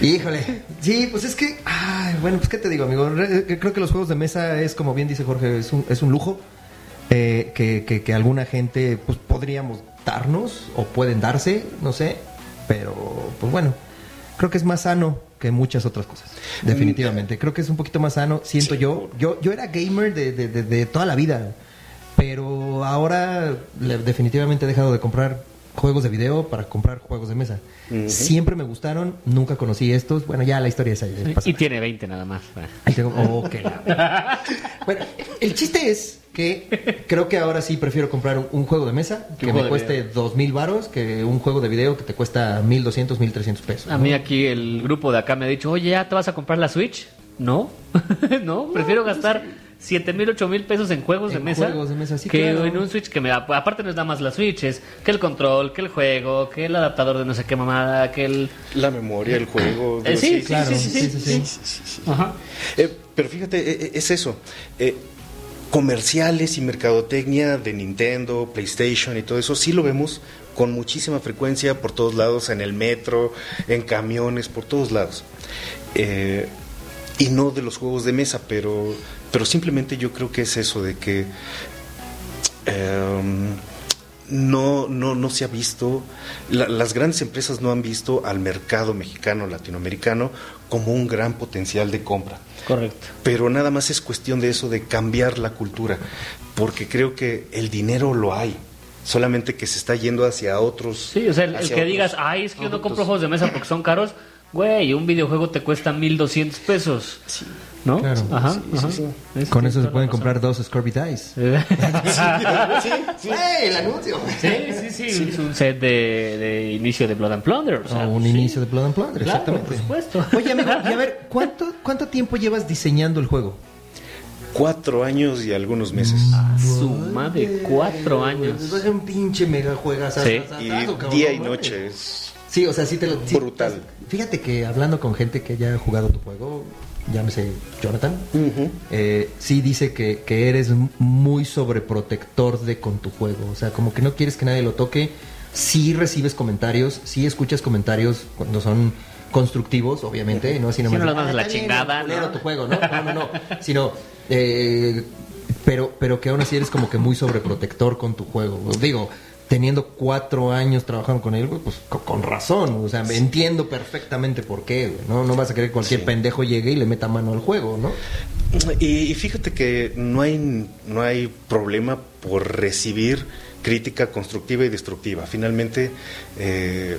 Híjole. Sí, pues es que. Ay, bueno, pues qué te digo, amigo. Creo que los juegos de mesa es, como bien dice Jorge, es un, es un lujo. Eh, que, que, alguna gente pues podríamos darnos o pueden darse, no sé. Pero, pues bueno, creo que es más sano que muchas otras cosas. Definitivamente. Creo que es un poquito más sano, siento yo. Yo yo era gamer de, de, de, toda la vida. Pero ahora definitivamente he dejado de comprar juegos de video para comprar juegos de mesa. Siempre me gustaron, nunca conocí estos. Bueno, ya la historia es ahí. Y tiene 20 nada más. bueno, el chiste es que creo que ahora sí prefiero comprar un, juego de mesa que me cueste dos mil varos que un juego de video que te cuesta mil doscientos, mil trescientos pesos. A mí aquí el grupo de acá me ha dicho, oye, ¿ya te vas a comprar la Switch? No, no, prefiero gastar 7 mil, 8 mil pesos en juegos de mesa. que en un Switch que me aparte no es nada más la Switch, es que el control, que el juego, que el adaptador de no sé qué mamada, que el... La memoria, el juego. Eh, sí, claro. Sí, sí, sí. Eh, pero fíjate, eh, es eso. comerciales y mercadotecnia de Nintendo, PlayStation y todo eso, sí lo vemos con muchísima frecuencia por todos lados, en el metro, en camiones, por todos lados. y no de los juegos de mesa, pero pero simplemente yo creo que es eso de que em, no, no, no se ha visto, las grandes empresas no han visto al mercado mexicano, latinoamericano, como un gran potencial de compra. Correcto. Pero nada más es cuestión de eso, de cambiar la cultura, porque creo que el dinero lo hay solamente que se está yendo hacia otros. Sí, o sea, el, que digas, ay, es que yo no compro juegos de mesa porque son caros, güey, un videojuego te cuesta 1200 pesos. Sí. ¿No? Claro. Ajá, sí, sí, Con eso se pueden comprar dos Scorpy Dice. sí, sí. ¡Hey, el anuncio! Sí, sí, sí. Es un set de, de, inicio de Blood and Plunder. O, sea, un inicio de Blood and Plunder, claro, exactamente. Por supuesto. Oye, amigo, y a ver, ¿cuánto, ¿cuánto tiempo llevas diseñando el juego? Cuatro años y algunos meses. Ah, suma de cuatro años. Es un pinche mega juegas. Sí. Y día y noche. Es sí, o sea, sí te lo. brutal. Fíjate que hablando con gente que ya ha jugado tu juego, llámese Jonathan, eh, sí dice que, que, eres muy sobreprotector de con tu juego. O sea, como que no quieres que nadie lo toque. Sí recibes comentarios, sí escuchas comentarios cuando son constructivos, obviamente, no así nomás. Si no, la chingada, ¿no? tu juego, ¿no? No, no, no. Sino, eh, pero, pero que aún así eres como que muy sobreprotector con tu juego. Digo, teniendo cuatro años trabajando con él, pues con, razón, o sea, entiendo perfectamente por qué, ¿no? No vas a querer que cualquier pendejo llegue y le meta mano al juego, ¿no? Y, fíjate que no hay, no hay problema por recibir crítica constructiva y destructiva. Finalmente, eh,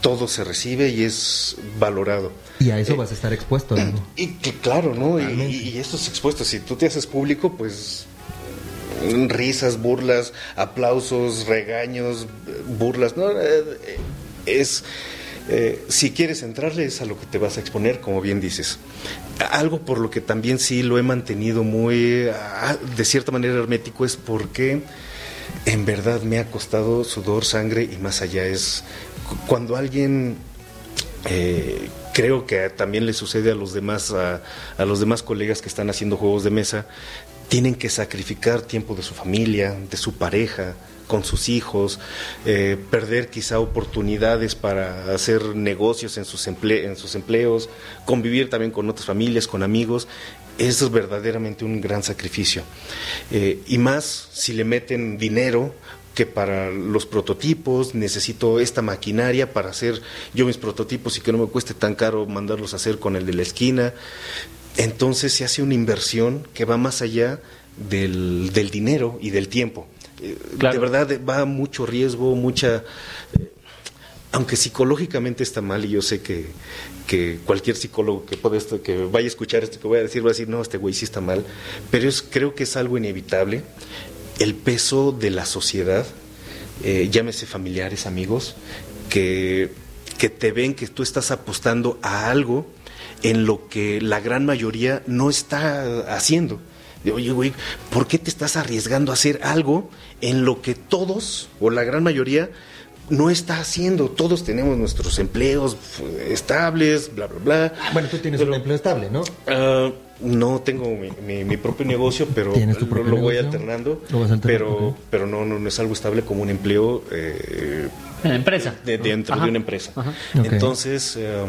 todo se recibe y es valorado. Y a eso eh, vas a estar expuesto. ¿no? Y que claro, ¿no? Y, y, esto es expuesto. Si tú te haces público, pues risas, burlas, aplausos, regaños, burlas, ¿no? Eh, es, eh, si quieres entrarle es a lo que te vas a exponer, como bien dices. Algo por lo que también sí lo he mantenido muy, ah, de cierta manera, hermético es porque en verdad me ha costado sudor, sangre y más allá. Es cuando alguien... Eh, creo que también le sucede a los demás a, los demás colegas que están haciendo juegos de mesa tienen que sacrificar tiempo de su familia, de su pareja, con sus hijos, eh, perder quizá oportunidades para hacer negocios en sus, en sus empleos, convivir también con otras familias, con amigos. Eso es verdaderamente un gran sacrificio. Eh, y más si le meten dinero que para los prototipos necesito esta maquinaria para hacer yo mis prototipos y que no me cueste tan caro mandarlos a hacer con el de la esquina entonces se hace una inversión que va más allá del, dinero y del tiempo. Eh, de verdad va mucho riesgo, mucha... Eh, aunque psicológicamente está mal, y yo sé que, que cualquier psicólogo que, pueda que vaya a escuchar esto que voy a decir va a decir, no, este güey sí está mal, pero es, creo que es algo inevitable. El peso de la sociedad, eh, llámese familiares, amigos, que, que te ven que tú estás apostando a algo en lo que la gran mayoría no está haciendo. Oye, güey, ¿por qué te estás arriesgando a hacer algo en lo que todos, o la gran mayoría, no está haciendo? Todos tenemos nuestros empleos estables, bla, bla, bla. Bueno, tú tienes un empleo estable, ¿no? Uh, no tengo mi, propio negocio, pero lo, voy alternando. pero pero no, no, es algo estable como un empleo. Eh, en empresa. dentro de una empresa. Entonces. Eh,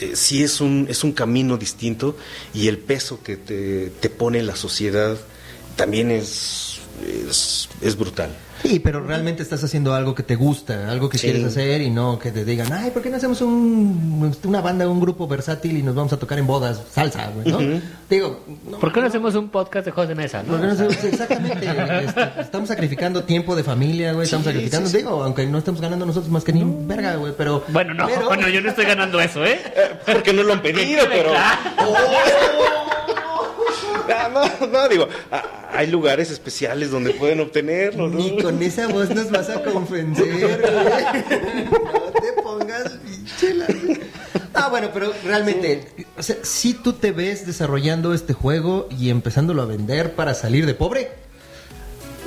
eh, sí es un, es un camino distinto y el peso que te, te pone la sociedad también es, es brutal. Sí, pero realmente estás haciendo algo que te gusta, algo que quieres hacer y no que te digan, ay, ¿por qué no hacemos un, una banda, un grupo versátil y nos vamos a tocar en bodas, salsa, güey, ¿no? Digo, ¿por qué no, hacemos un podcast de juegos de mesa? ¿no? exactamente, este, estamos sacrificando tiempo de familia, güey, estamos sacrificando, digo, aunque no estemos ganando nosotros más que ni verga, güey, pero... Bueno, no, bueno, yo no estoy ganando eso, ¿eh? eh porque no lo han pedido, pero... no, no, digo, hay lugares especiales donde pueden obtenerlo. ¿no? Ni con esa voz nos vas a convencer, No te pongas pinche Ah, bueno, pero realmente, o sea, si tú te ves desarrollando este juego y empezándolo a vender para salir de pobre.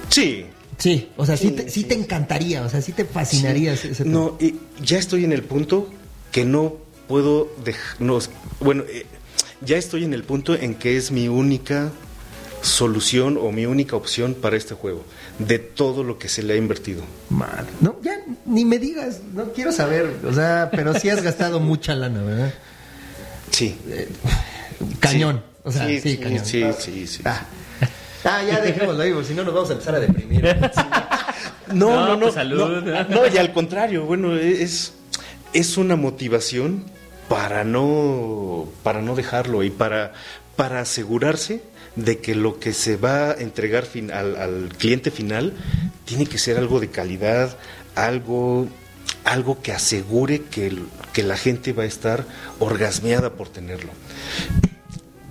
Sí. Sí, o sea, sí, te, te, encantaría, o sea, sí te fascinaría ese, No, y ya estoy en el punto que no puedo dejar. No, bueno, eh, ya estoy en el punto en que es mi única solución o mi única opción para este juego, de todo lo que se le ha invertido. Mal. No, ya ni me digas, no quiero saber, o sea, pero sí has gastado mucha lana, ¿verdad? Sí. Eh, cañón, o sea, sí, cañón. Sí, sí, sí. Ah. ah ya dejémoslo ahí, si no nos vamos a empezar a deprimir. no, no, no, pues salud. no, no, y al contrario, bueno, es, es una motivación para no, para no dejarlo y para, para asegurarse de que lo que se va a entregar al, cliente final tiene que ser algo de calidad, algo, algo que asegure que, que la gente va a estar orgasmeada por tenerlo.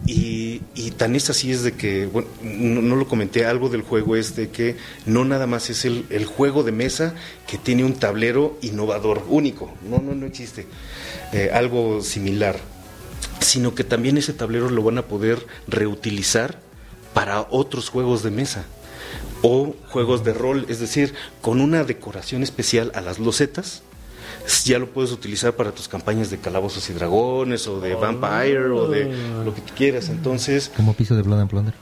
Y, tan es así es de que, bueno, no, lo comenté, algo del juego es de que no nada más es el, el, juego de mesa que tiene un tablero innovador, único, no, no, no existe eh, algo similar, sino que también ese tablero lo van a poder reutilizar para otros juegos de mesa o juegos de rol, es decir, con una decoración especial a las losetas ya lo puedes utilizar para tus campañas de calabozos y dragones o de vampire o de lo que tú quieras. Entonces, como piso de Blood and Plunder.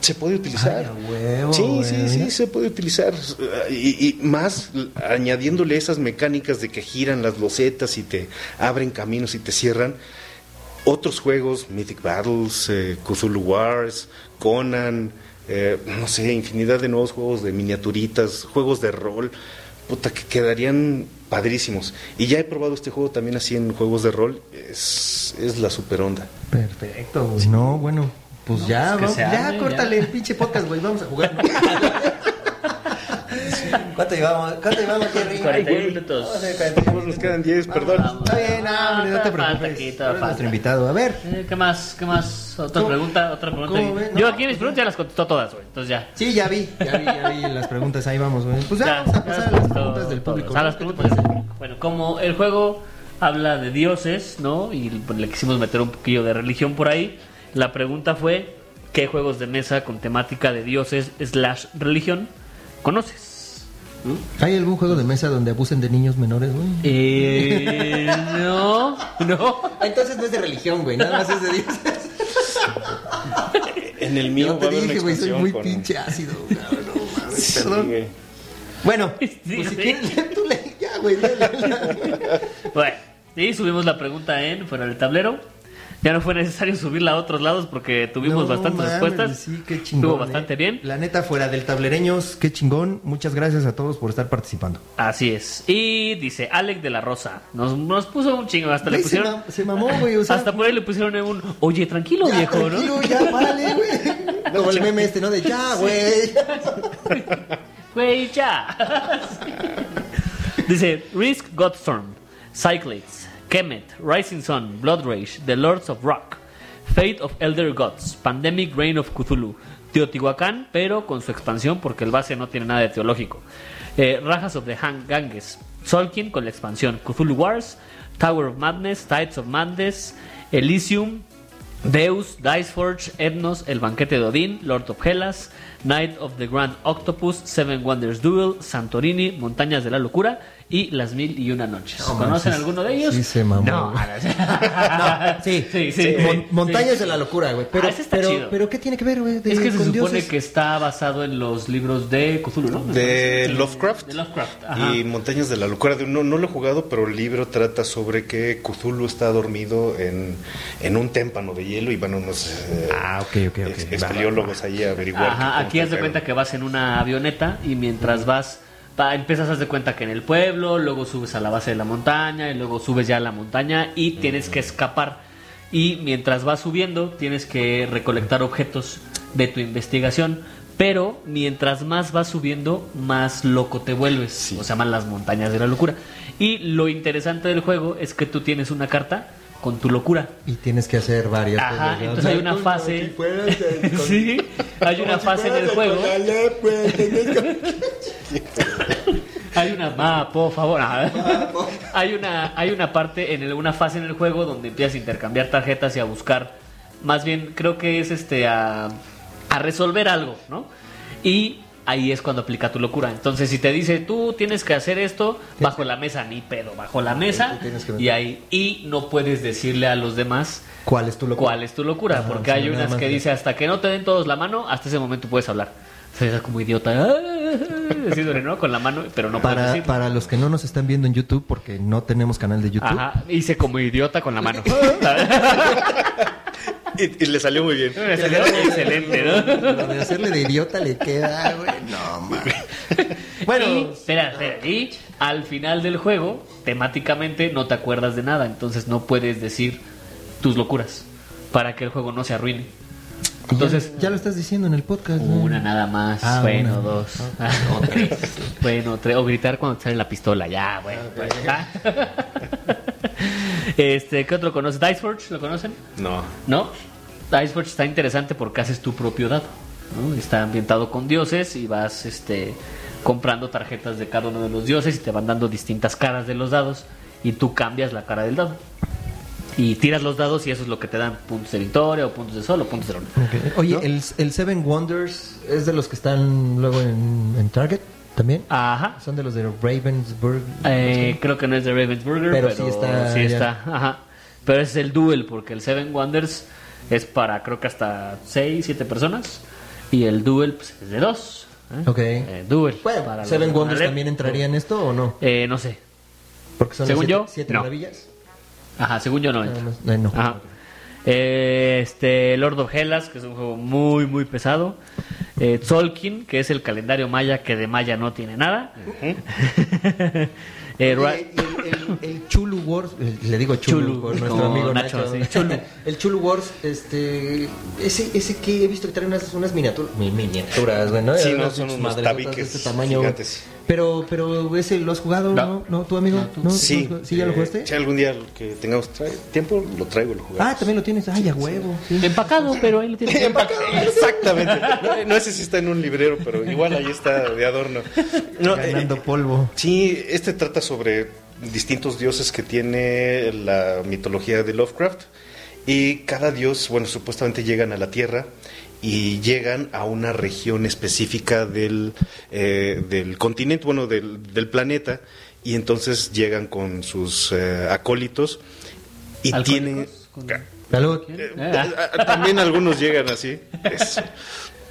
Se puede utilizar. sí, sí, sí, se puede utilizar. Y, y, más añadiéndole esas mecánicas de que giran las losetas y te abren caminos y te cierran. Otros juegos, Mythic Battles, eh, Cthulhu Wars, Conan, eh, no sé, infinidad de nuevos juegos de miniaturitas, juegos de rol, puta, que quedarían padrísimos. Y ya he probado este juego también así en juegos de rol, es, es la super onda. Perfecto, güey. No, bueno, pues ya, pues vamos, ya, córtale ya. el pinche podcast, güey, vamos a jugar. ¿Cuánto llevamos? ¿Cuánto llevamos, Jerry? 41 Ay, minutos. vamos a hacer 41 nos quedan 10, perdón. Vamos. Está bien, no, hombre, no te Ah, falta preocupes. nuestro invitado. A ver, Eh, ¿Qué más? ¿Qué más? ¿Otra ¿Cómo- pregunta? ¿Otra pregunta? Yo No, aquí mis preguntas ya las contestó todas, güey. Entonces ya. sí, ya vi, ya vi, ya vi las preguntas, ahí vamos, güey. Pues ya, Ya, vamos a ya pasar a las preguntas del público. A ¿no? las ¿Qué te preguntas del público. Bueno, como el juego habla de dioses, ¿no? Y pues, le quisimos meter un poquillo de religión por ahí. La pregunta fue: ¿qué juegos de mesa con temática de dioses slash religión conoces? ¿Hay algún juego de mesa donde abusen de niños menores, güey? Eh, no, no. Entonces no es de religión, güey, nada más es de dioses. En el mío Yo va te a haber una dije, güey, soy expansión muy con- pinche ácido, cabrón, no mames, Sí, perdón. güey. Bueno, Sí, pues si sí. quieres, tú le... Ya, güey, dale. Bueno, y subimos la pregunta en fuera del tablero. Ya no fue necesario subirla a otros lados porque tuvimos No bastantes mames, respuestas. Sí, qué chingón. Estuvo bastante eh. bien. La neta, fuera del tablereños, qué chingón. Muchas gracias a todos por estar participando. Así es. Y dice Alec de la Rosa. Nos, nos puso un chingo. Hasta le pusieron. se mamó, güey. O sea, hasta por ahí le pusieron un. Oye, tranquilo, ya, viejo, tranquilo, ¿no? ya, vale, güey. Como el meme este, ¿no? De ya, güey. Güey, ya. Dice Risk Godstorm, Cyclades, Kemet, Rising Sun, Blood Rage, The Lords of Rock, Fate of Elder Gods, Pandemic Reign of Cthulhu, Teotihuacán, pero con su expansión porque el base no tiene nada de teológico. Eh, Rajas of the Hang Ganges, Solkin con la expansión, Cthulhu Wars, Tower of Madness, Tides of Madness, Elysium, Deus, Diceforge, Ednos, El Banquete de Odín, Lord of Hellas, Knight of the Grand Octopus, Seven Wonders Duel, Santorini, Montañas de la Locura y Las Mil y Una Noches. No, ¿Conocen sí, alguno de ellos? sí se mamó, No, Sí, sí, sí. Mon- sí. montañas de la locura, güey. Pero, Ah, ese está pero, chido. pero, ¿qué tiene que ver, güey? de- Es que se supone dioses? que está basado en los libros de Cthulhu, ¿no? De Lovecraft. De Lovecraft, ajá. Y Montañas de la Locura. de- No, no lo he jugado, pero el libro trata sobre que Cthulhu está dormido en, en un témpano de hielo y van unos eh, Ah, ok, ok, ok. ex- Va, espeleólogos ahí a averiguar. Ajá, aquí haz de cuenta que vas en una avioneta y mientras vas, va- empiezas a haz de cuenta que en el pueblo, luego subes a la base de la montaña y luego subes ya a la montaña y tienes que escapar. Y mientras vas subiendo, tienes que recolectar objetos de tu investigación. Pero mientras más vas subiendo, más loco te vuelves. O se llaman las montañas de la locura. Y lo interesante del juego es que tú tienes una carta con tu locura. Y tienes que hacer varias Ajá, cosas, ¿no? entonces hay una fase. si fueras el- con- sí, hay una si fase en el juego. Güey, tenés que- Hay una, ma, por favor. ah. hay una, hay una parte en el- una fase en el juego donde empiezas a intercambiar tarjetas y a buscar, más bien creo que es este a, a resolver algo, ¿no? Y ahí es cuando aplica tu locura. Entonces si te dice tú tienes que hacer esto bajo la mesa, ni pedo, bajo la mesa que y ahí y no puedes decirle a los demás ¿Cuál es tu locura? cuál es tu locura, Ajá, porque sí, hay unas que dice hasta que no te den todos la mano, hasta ese momento puedes hablar. O sea, es como idiota, haciéndole, ¿no? Con la mano, pero no Para, decir. para los que no nos están viendo en YouTube, porque no tenemos canal de YouTube, Ajá, hice como idiota con la mano. Y, y le salió muy bien. Me salió excelente, ¿no? lo de hacerle de idiota le queda, güey. No, mames. Bueno, Bueno, espera, espera. Y al final del juego, temáticamente no te acuerdas de nada, entonces no puedes decir tus locuras para que el juego no se arruine. Entonces, ya, ya lo estás diciendo en el podcast. ¿no? una nada más, Ah, bueno, una. dos. o tres. bueno, tres. O gritar cuando te sale la pistola, ya, bueno. pues, ya. este, ¿qué otro conoces? Diceforge, ¿lo conocen? No. ¿No? Iceforge está interesante porque haces tu propio dado. ¿no? Está ambientado con dioses y vas este, comprando tarjetas de cada uno de los dioses y te van dando distintas caras de los dados y tú cambias la cara del dado. Y tiras los dados y eso es lo que te dan puntos de victoria o puntos de sol o puntos de rol. Ok. Oye, ¿No? el, el Seven Wonders es de los que están luego en, en Target también. Ajá. Son de los de Ravensburg. Eh, creo que no es de Ravensburger, Pero pero, sí está sí está, ajá. Pero es el Duel, porque el Seven Wonders es para creo que hasta 6, 7 personas. Y el Duel pues, es de 2. Ok. Duel. Bueno, para los ¿Seven de Wonders también entraría en esto o no? Eh, no sé. Porque son Según siete, yo, siete no. maravillas. Ajá, según yo no entra. Eh, no. Ajá. Eh, este Lord of Hellas, que es un juego muy, muy pesado. Eh, Tzolkin, que es el calendario maya, que de maya no tiene nada. Eh, el, Chulu Wars, le digo Chulu, por nuestro amigo Nacho. El Chulu Wars, este, ese, ese que he visto que trae unas, unas miniaturas, miniaturas, bueno, sí, no, son unos tabiques de este tamaño. Gigantes. Pero, pero ese lo has jugado, ¿no? ¿No? ¿Tu amigo? No, Sí. ¿Sí ya lo jugaste? Si algún día que tengamos tiempo, lo traigo y lo jugamos. Ah, también lo tienes. Ay, a huevo. Empacado, pero ahí lo tienes. Empacado. Exactamente. No, sé si está en un librero, pero igual ahí está de adorno. Ganando eh, polvo. Sí, este trata sobre distintos dioses que tiene la mitología de Lovecraft. Y cada dios, bueno, supuestamente llegan a la Tierra y llegan a una región específica del, eh, del continente, bueno, del, del, planeta, y entonces llegan con sus eh, acólitos y tienen... Eh, también algunos llegan así.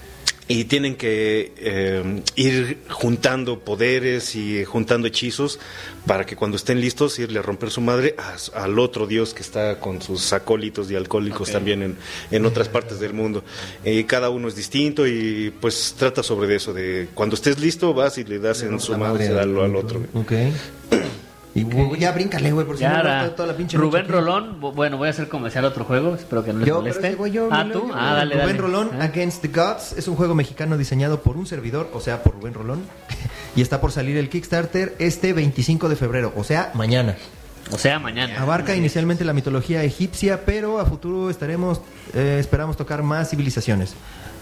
y tienen que eh, ir juntando poderes y juntando hechizos para que cuando estén listos irle a romper su madre al otro dios que está con sus acólitos y alcohólicos también en, en, otras partes del mundo. y cada uno es distinto y pues trata sobre eso, de cuando estés listo vas y le das en su madre al, al otro. Okay. Y ya bríncale, güey, por si no toda la pinche Rubén Rolón, bueno, voy a hacer comercial otro juego, espero que no les moleste. ah, tú, ah, dale, Rubén Rolón. Against the Gods, es un juego mexicano diseñado por un servidor, o sea, por Rubén Rolón, y está por salir el Kickstarter este 25 de febrero, o sea, mañana. O sea, mañana. Abarca inicialmente la mitología egipcia, pero a futuro estaremos, eh, esperamos tocar más civilizaciones.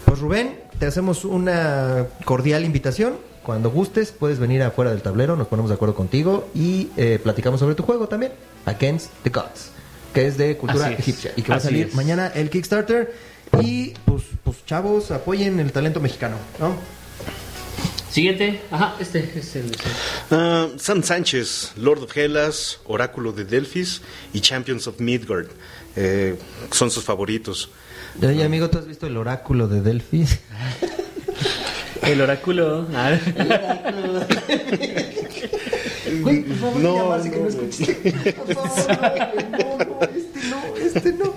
Pues Rubén, te hacemos una cordial invitación cuando gustes, puedes venir afuera del tablero, nos ponemos de acuerdo contigo y eh, platicamos sobre tu juego también, Against the Gods, que es de cultura egipcia y que va a salir mañana el Kickstarter. Y pues, pues chavos, apoyen el talento mexicano, ¿no? Siguiente, ajá, este es el. Uh, San Sánchez, Lord of Hellas, Oráculo de Delphis y Champions of Midgard. Eh, son sus favoritos. Oye, amigo, ¿tú has visto el Oráculo de Delphis? El oráculo. Ah. El oráculo. Güey, por favor, no, no, que no escuché. Por favor, no, no, este no, este no.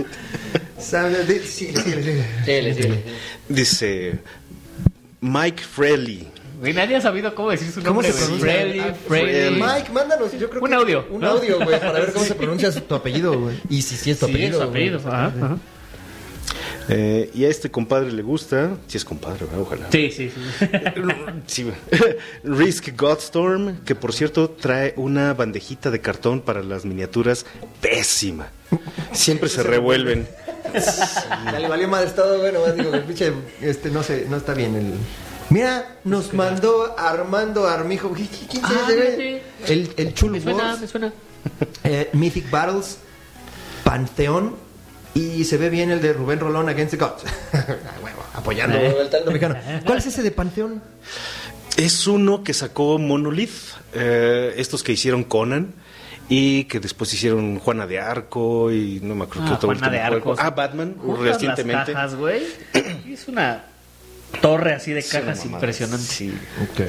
Sabe, sí, sí, sí, Dice Mike Freley. Güey, nadie ha sabido cómo decir su nombre. ¿Cómo se pronuncia? Mike, mándanos, yo creo un audio. Un audio, güey, para ver cómo se pronuncia tu apellido, güey. Y si sí es tu sí, apellido. Es su apellido, ajá, ajá. Eh, y a este compadre le gusta, si es compadre, ojalá. Sí, sí, sí. Risk Godstorm, que por cierto trae una bandejita de cartón para las miniaturas pésima. Siempre se revuelven. Ya le valió madre todo, bueno, digo, el pinche, este, no sé, no está bien el... Mira, nos mandó Armando Armijo. ¿Quién se ah, El, el Chulo Me suena, me suena. Eh, Mythic Battles, Panteón y se ve bien el de Rubén Rolón Against the Gods. Ah, apoyando eh. el talento mexicano. ¿Cuál es ese de Panteón? Es uno que sacó Monolith, eh, estos que hicieron Conan y que después hicieron Juana de Arco y no me acuerdo ah, qué otro Juana de Arco. Ah, Batman, recientemente. Las cajas, güey. es una torre así de cajas impresionante. Sí.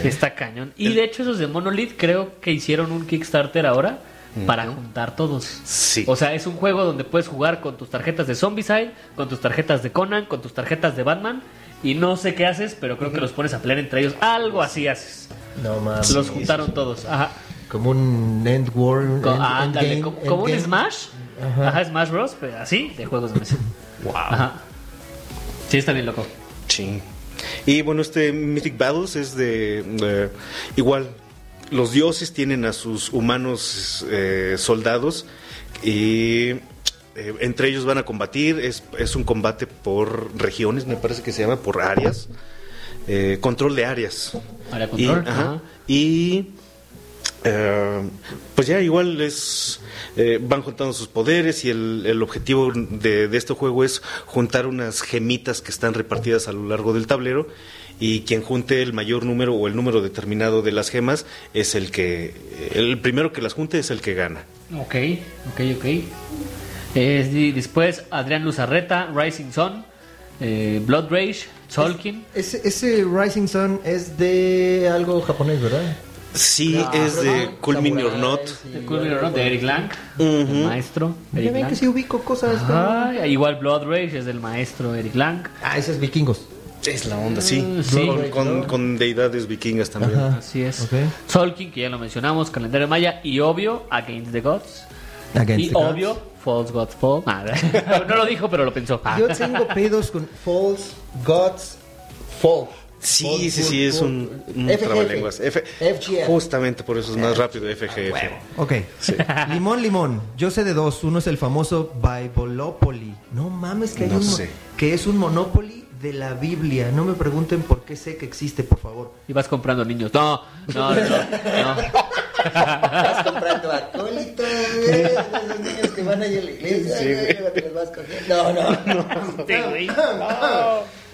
Está cañón. Y de hecho esos de Monolith creo que hicieron un Kickstarter ahora para juntar todos. Sí. O sea, es un juego donde puedes jugar con tus tarjetas de Zombicide, con tus tarjetas de Conan, con tus tarjetas de Batman. Y no sé qué haces, pero creo que los pones a pelear entre ellos. Algo así haces. No más. Los juntaron todos. Ajá. Como un End War. como, un Smash. Ajá. Smash Bros. Pero así, de juegos de mesa. wow. Ajá. Sí, está bien loco. Sí. Y bueno, este Mythic Battles es de igual los dioses tienen a sus humanos eh, soldados y eh, entre ellos van a combatir. Es, es, un combate por regiones, me parece que se llama, por áreas. Eh, control de áreas. Área control. Y, pues ya igual es van juntando sus poderes y el, el objetivo de, de, este juego es juntar unas gemitas que están repartidas a lo largo del tablero y quien junte el mayor número o el número determinado de las gemas es el que, el primero que las junte es el que gana. Ok, ok, ok. después Adrián Luzarreta, Rising Sun, eh, Blood Rage, Tolkien. ese, ese Rising Sun es de algo japonés, ¿verdad? Sí, es de Cool Mini or Not. Mini or Not, de Eric Lang, el maestro. Ya Eric ven Lang. que sí ubico cosas. Ah, igual Blood Rage es del maestro Eric Lang. Ah, esos vikingos. Es la onda, sí. Mm, sí. Con, con- con deidades vikingas también. Ajá. Así es. Ok. Solking, que ya lo mencionamos, calendario maya, y obvio, Against the Gods. Against y the Gods. obvio, False Gods Fall. Ah, no lo dijo, pero lo pensó. Ah. Yo tengo pedos con False Gods Fall. Sí, Fall, sí, fall, sí, es un, un FGF. trabalenguas. F- FGF. Justamente por eso es más rápido, FGF. Ok. Limón, limón. Yo sé de dos. Uno es el famoso Bibolopoly. No mames, que hay No un sé. que es un Monopoly de la Biblia. No me pregunten por qué sé que existe, por favor. Y vas comprando niños. No, no, no. no, no. Vas comprando acólitos, güey, esos niños que van ahí a la iglesia. vas cogiendo. No, no. Sí, güey.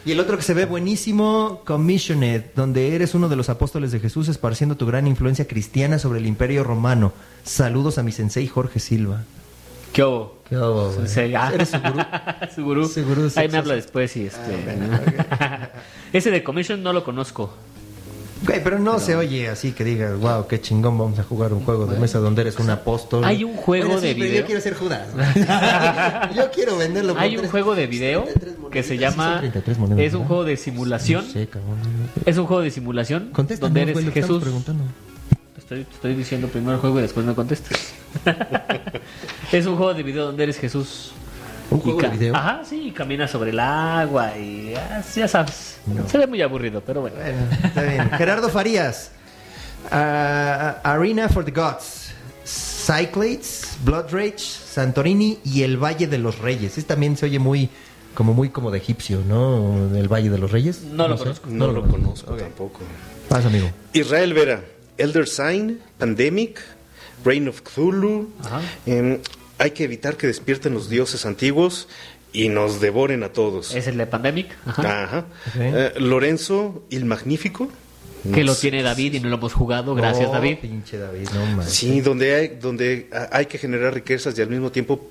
Y el otro que se ve buenísimo, Commissioned, donde eres uno de los apóstoles de Jesús esparciendo tu gran influencia cristiana sobre el imperio romano. Saludos a mi sensei Jorge Silva. ¿Qué hubo? ¿Qué hago, güey? Sí, ah. ¿Eres su gurú? Su gurú. Su gurú Ahí me habla después y este. Ese de Commission no lo conozco. Güey, pero no se oye así que digas, wow, qué chingón, vamos a jugar un juego de mesa donde eres un apóstol. Hay un juego Bueno, sí, de pero video. Yo quiero ser Judas. yo quiero venderlo por Hay un tres- juego de video 33 que se. Sí, llama 33 monedas, es un ¿verdad? juego de simulación. No sé, cabrón. Es un juego de simulación Contéstanos, donde eres güey, que estamos Jesús. preguntando. Te Estoy, estoy diciendo primero el juego y después me contestas. es un juego de video donde eres Jesús. ¿Un Y juego de video? Ajá, sí, y caminas sobre el agua y ah, ya sabes. Se ve muy aburrido, pero bueno. Bueno, está bien. Gerardo Farías. Ah, Arena for the Gods. Cyclades, Blood Rage, Santorini y el Valle de los Reyes. Este también se oye muy como muy como de egipcio, ¿no? Del Valle de los Reyes. No lo sé. conozco. No, lo conozco tampoco. Pasa, amigo. Israel Vera, Elder Sign, Pandemic, Reign of Cthulhu. Em, hay que evitar que despierten los dioses antiguos y nos devoren a todos. Es el de Pandemic. Ajá. Eh, Lorenzo, el Magnífico. Que No lo sé. tiene David y no lo hemos jugado. Gracias, No, David. Pinche David, no manches. Sí, donde hay, donde hay que generar riquezas y al mismo tiempo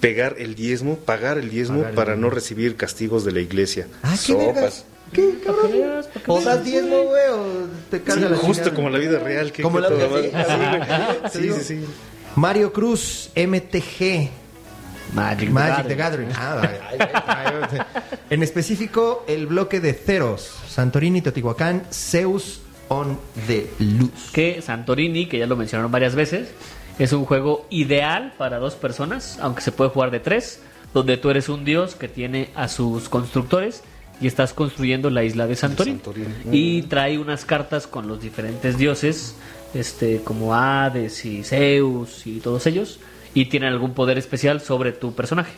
pegar el diezmo, pagar el diezmo Pagar el para diezmo. no recibir castigos de la iglesia. Ah, qué vergas. ¿Qué, que O das diezmo, güey, o te Sí, carga la justo chingada. como la vida real. que Como la vida toda sí, Sí, sí, sí. Mario Cruz, MTG. Magic, Magic the the Gathering. Gathering. Ah, ay, ay, ay, ay. en específico, el bloque de Ceros, Santorini, Teotihuacán, Zeus on the Luz. que Santorini, que ya lo mencionaron varias veces, es un juego ideal para dos personas, aunque se puede jugar de tres, donde tú eres un dios que tiene a sus constructores y estás construyendo la isla de Santorini. Y trae unas cartas con los diferentes dioses, este, como Hades y Zeus y todos ellos, y tienen algún poder especial sobre tu personaje,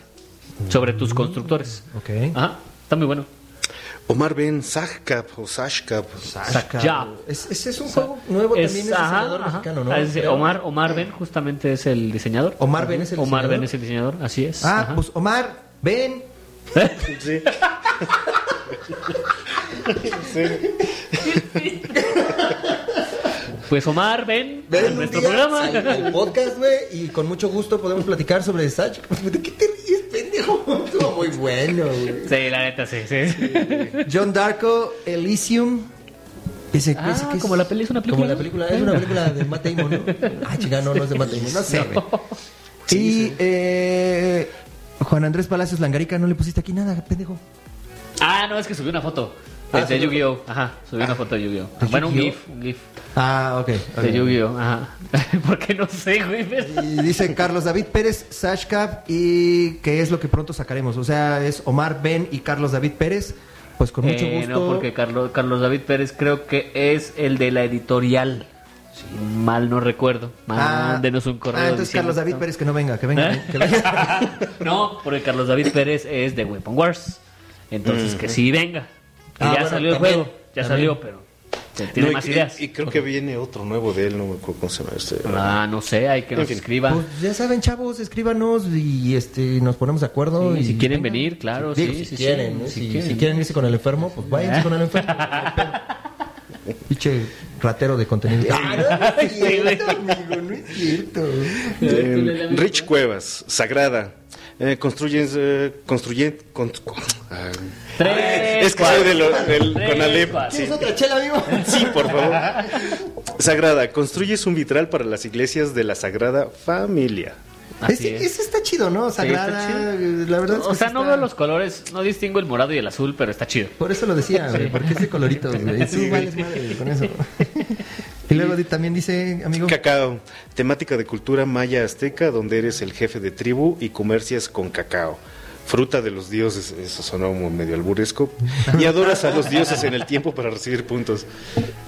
sobre tus constructores. Ok. Ajá, está muy bueno. Omar Ben Sajkap o. Es, ese es un juego nuevo Es- también, es ajá, diseñador ajá. mexicano, ¿no? Ah, es-. Omar, Omar Ben justamente es el diseñador. Omar Ben es el Omar diseñador. Ben es el diseñador, así es. Ah, Ajá. pues Omar, ven. Sí. Pues Omar Ven a un nuestro día programa. al, podcast, güey, y con mucho gusto podemos platicar sobre Sach. ¿De qué te ríes, pendejo? Estuvo muy bueno, güey. Sí, la neta, sí, sí. John Darko, Elysium. Ese, Ah, ese que como la peli- es una película, Como la película, es una película de Matt Damon, ¿no? Ah, chica, no, no es de Matt Damon, no sé, güey. Y eh, Juan Andrés Palacios Langarica, no le pusiste aquí nada, pendejo. Ah, no, es que subí una foto. Ah, de Yu-Gi-Oh! Ajá, subí una foto de Yu-Gi-Oh! ¿De Bueno, un? GIF, un GIF Ah, ok. ok. de Yu-Gi-Oh! Ajá. Porque no sé, güey. Y dice Carlos David Pérez, Sashcap, y que es lo que pronto sacaremos. O sea, es Omar Ben y Carlos David Pérez. Pues con mucho Eh, gusto. no, porque Carlos, Carlos David Pérez creo que es el de la editorial. Si mal no recuerdo. Mándenos un correo. Ah, entonces diciendo- Carlos David Pérez que no venga, que venga. ¿Eh? que venga. no, porque Carlos David Pérez es de Weapon Wars. Entonces, que sí venga. Que Ah, ya bueno, salió el juego. Ya también. salió, pero tiene No, más y- ideas. Y, creo que viene otro nuevo de él, no me acuerdo cómo se llama este. Ah, no sé, hay que nos En fin. escriban. Pues ya saben, chavos, escríbanos y este nos ponemos de acuerdo. Sí, y si quieren vengan. venir, claro, Digo, sí, si sí, quieren, sí, ¿no? si si, quieren. si quieren irse con el enfermo, pues váyanse con el enfermo. Pinche ratero de contenido. Ah, no, es cierto, amigo, no es cierto. Eh, Rich Cuevas, Sagrada. Eh, construyen. eh, construyen. con- ah, Tres, es que soy de lo- del Tres, Conalep. cuatro. Sí. ¿Tienes otra chela, amigo? Sí, por favor. Sagrada, construyes un vitral para las iglesias de la Sagrada Familia. Ese, ese, está chido, ¿no? Sagrada, la verdad. Es que o sea, no veo los colores, no distingo el morado y el azul, pero está chido. Por eso lo decía, güey, porque ese colorito, güey. Tú vales madre con eso. y luego también dice, amigo. Cacao, temática de cultura maya azteca, donde eres el jefe de tribu y comercias con cacao fruta de los dioses, eso sonó medio alburesco, y adoras a los dioses en el tiempo para recibir puntos.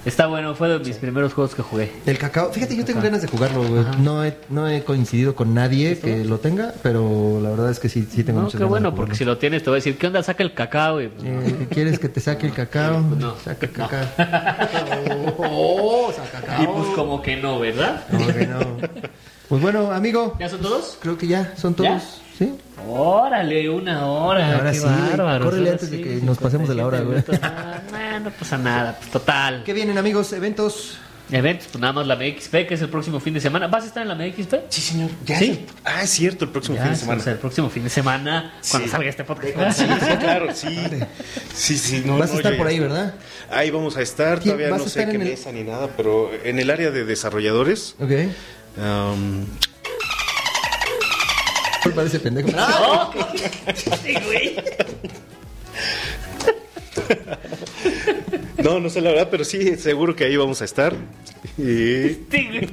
Está bueno, fue de mis primeros juegos que jugué. El cacao, fíjate, yo tengo ganas de jugarlo, güey. No he, no he coincidido con nadie que lo tenga, pero la verdad es que sí, sí tengo no, muchas qué bueno, porque si lo tienes te voy a decir, ¿qué onda? Saca el cacao, güey. Eh, ¿Quieres que te saque el cacao? No. Saca el cacao. oh, saca cacao. Y pues como que no, ¿verdad? Como que no. Pues bueno, amigo. ¿Ya son todos? Creo que ya, son todos. ¿Ya? ¿Sí? Órale, una hora. Ahora qué sí, bárbaro. córrele antes de sí, que nos pasemos de la hora, güey. 57 minutos. No pasa nada, pues total. ¿Qué vienen, amigos? Eventos. Eventos, pues nada más la MXP, que es el próximo fin de semana. ¿Vas a estar en la MXP? Sí, señor. Ya ¿Sí? es el- ah, es cierto, el próximo Ya, fin de o semana. sea, el próximo fin de semana, cuando Sí. salga este podcast. Sí, sí, claro, sí. Sí, sí, no, Vas a estar por ahí. ¿verdad? Ahí vamos a estar, ¿Quién- todavía no sé qué el- mesa ni nada, pero en el área de desarrolladores. Ok. um, Pendejo. No, sí, güey. no, no sé la verdad, pero sí, seguro que ahí vamos a estar. Y Sí, güey.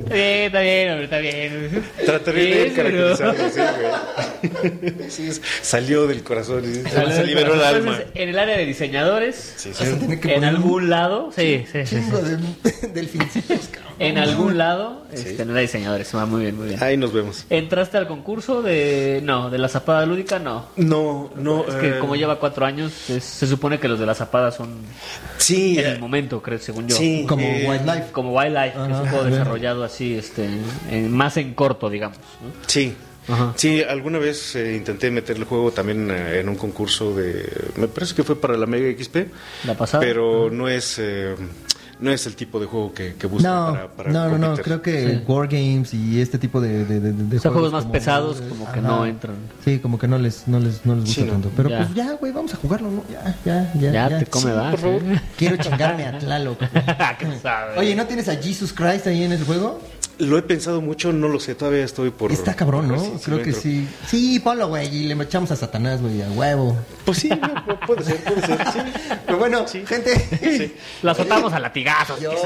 Está bien, está bien, hombre, está bien. trataré de caracterizarlo, sí, güey. Sí, es- salió del corazón, y se liberó el Entonces, alma. En el área de diseñadores, Sí, Vas a sí. tener que en poner algún lado, sí, sí, sí, sí. chingo de delfincitos, cabrón. En algún lado, este, en el de diseñadores. Va muy bien, muy bien. Ahí nos vemos. ¿Entraste al concurso de. No, de la zapada lúdica? No. No, no. Es que eh, como lleva cuatro años, es- se supone que los de la zapada son Sí, en eh, el momento, creo, según yo. sí. Como eh, Wildlife. Como Wildlife, que es un Ajá, juego desarrollado así, este, en- más en corto, digamos. ¿no? Sí. Ajá. Sí, alguna vez eh, intenté meter el juego también eh, en un concurso de. Me parece que fue para la Mega XP. La pasada. Pero no es. eh, no es el tipo de juego que, que buscan No, para, para no, no, no, creo que Sí. Wargames y este tipo de, de, de, de O sea, juegos más como- pesados como que no entran. Sí, como que no les, no les, no les gusta Sí, no. tanto. Pero Ya. pues ya, güey, vamos a jugarlo, ¿no? Ya, ya, ya. Ya, te come, Sí, va. por favor. Sí. Quiero chingarme a Tlaloc. ¿Qué sabe? Oye, ¿no tienes a Jesus Christ ahí en el juego? Lo he pensado mucho, no lo sé, todavía estoy por. Está cabrón, ¿no? si Creo lo que sí. Sí, ponlo, güey, y le echamos a Satanás, güey, a huevo. Pues sí, no, pu- puede ser, puede ser. Sí. Pero bueno, gente. Sí. La azotamos a latigazos. Yo-.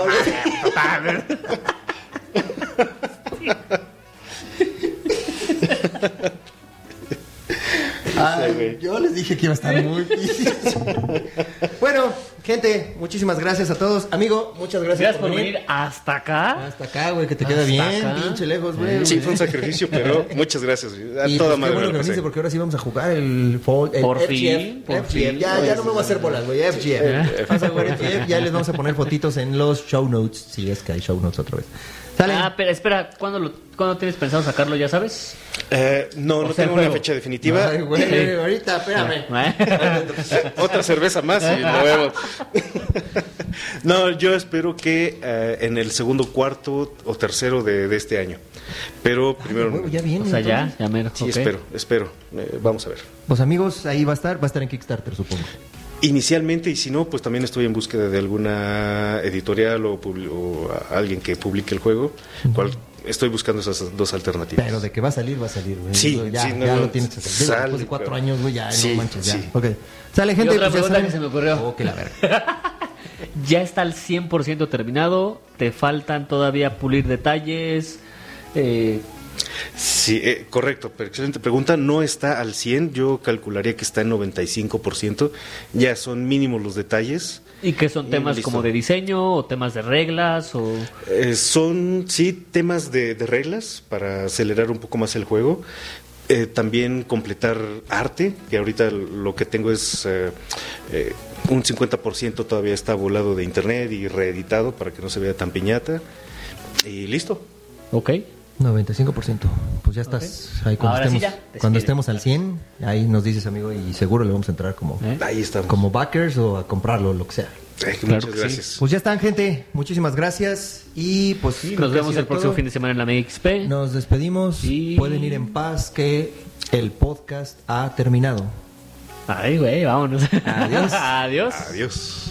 Ay, Sí, yo les dije que iba a estar muy difícil. bueno, gente, muchísimas gracias a todos. Amigo, muchas gracias, Gracias por venir hasta acá. Hasta acá, güey, que te queda bien, acá. pinche lejos, güey. Sí, fue un sacrificio, pero muchas gracias. A Y toda pues, qué madre bueno me que porque ahora sí vamos a jugar el, Fall- el Por FGF, fin, por FGF. fin. Ya, ya no me voy a hacer bolas, güey. FGF. Vamos a jugar FGF. Ya les vamos a poner fotitos en los show notes. Si es que hay show notes otra vez. Sale. Ah, pero espera, ¿cuándo, lo, ¿cuándo tienes pensado sacarlo? ¿Ya sabes? Eh, no, O no sea, tengo una fecha definitiva. Ay, güey, Sí. ahorita, espérame. Eh, Otra cerveza más y lo vemos. no, yo espero que eh, en el segundo cuarto o tercero de, de este año. Pero primero. Ya viene. O sea, ya, entonces. ya mero. Sí, espero, espero. Eh, vamos a ver. Pues amigos, ahí va a estar. Va a estar en Kickstarter, supongo. Inicialmente, y si no, pues también estoy en búsqueda de alguna editorial o, o alguien que publique el juego. Cual, estoy buscando esas dos alternativas. Pero de que va a salir, va a salir, güey. Sí, ya, sí, no, ya no, lo tienes que hacer. Sale, Después de cuatro pero- años, güey, ya Sí, no manches, ya. sí. Ok. Sale, gente. Y otra pues, pregunta que se me ocurrió. Oh, que la verga. Ya está al 100% terminado. Te faltan todavía pulir detalles. Eh, Sí, eh, correcto, pero excelente pregunta. No está al 100, yo calcularía que está en 95%. Ya son mínimos los detalles. ¿Y que son temas como de diseño o temas de reglas? o Eh, son, sí, temas de, de reglas para acelerar un poco más el juego. Eh, también completar arte, que ahorita lo que tengo es un 50% todavía está volado de internet y reeditado para que no se vea tan piñata. Y listo. Ok. 95%. Pues ya estás ahí cuando, Ahora sí estemos, ya, cuando estemos al 100. Ahí nos dices, amigo, y seguro le vamos a entrar como, ¿Eh? Ahí estamos. como backers o a comprarlo, lo que sea. Eh, Claro muchas sí. gracias. Pues ya están, gente. Muchísimas gracias. Y pues Sí, nos vemos el próximo todo. fin de semana en la MXP. Nos despedimos. Y- Pueden ir en paz que el podcast ha terminado. Ay, güey, vámonos. Adiós. Adiós. Adiós.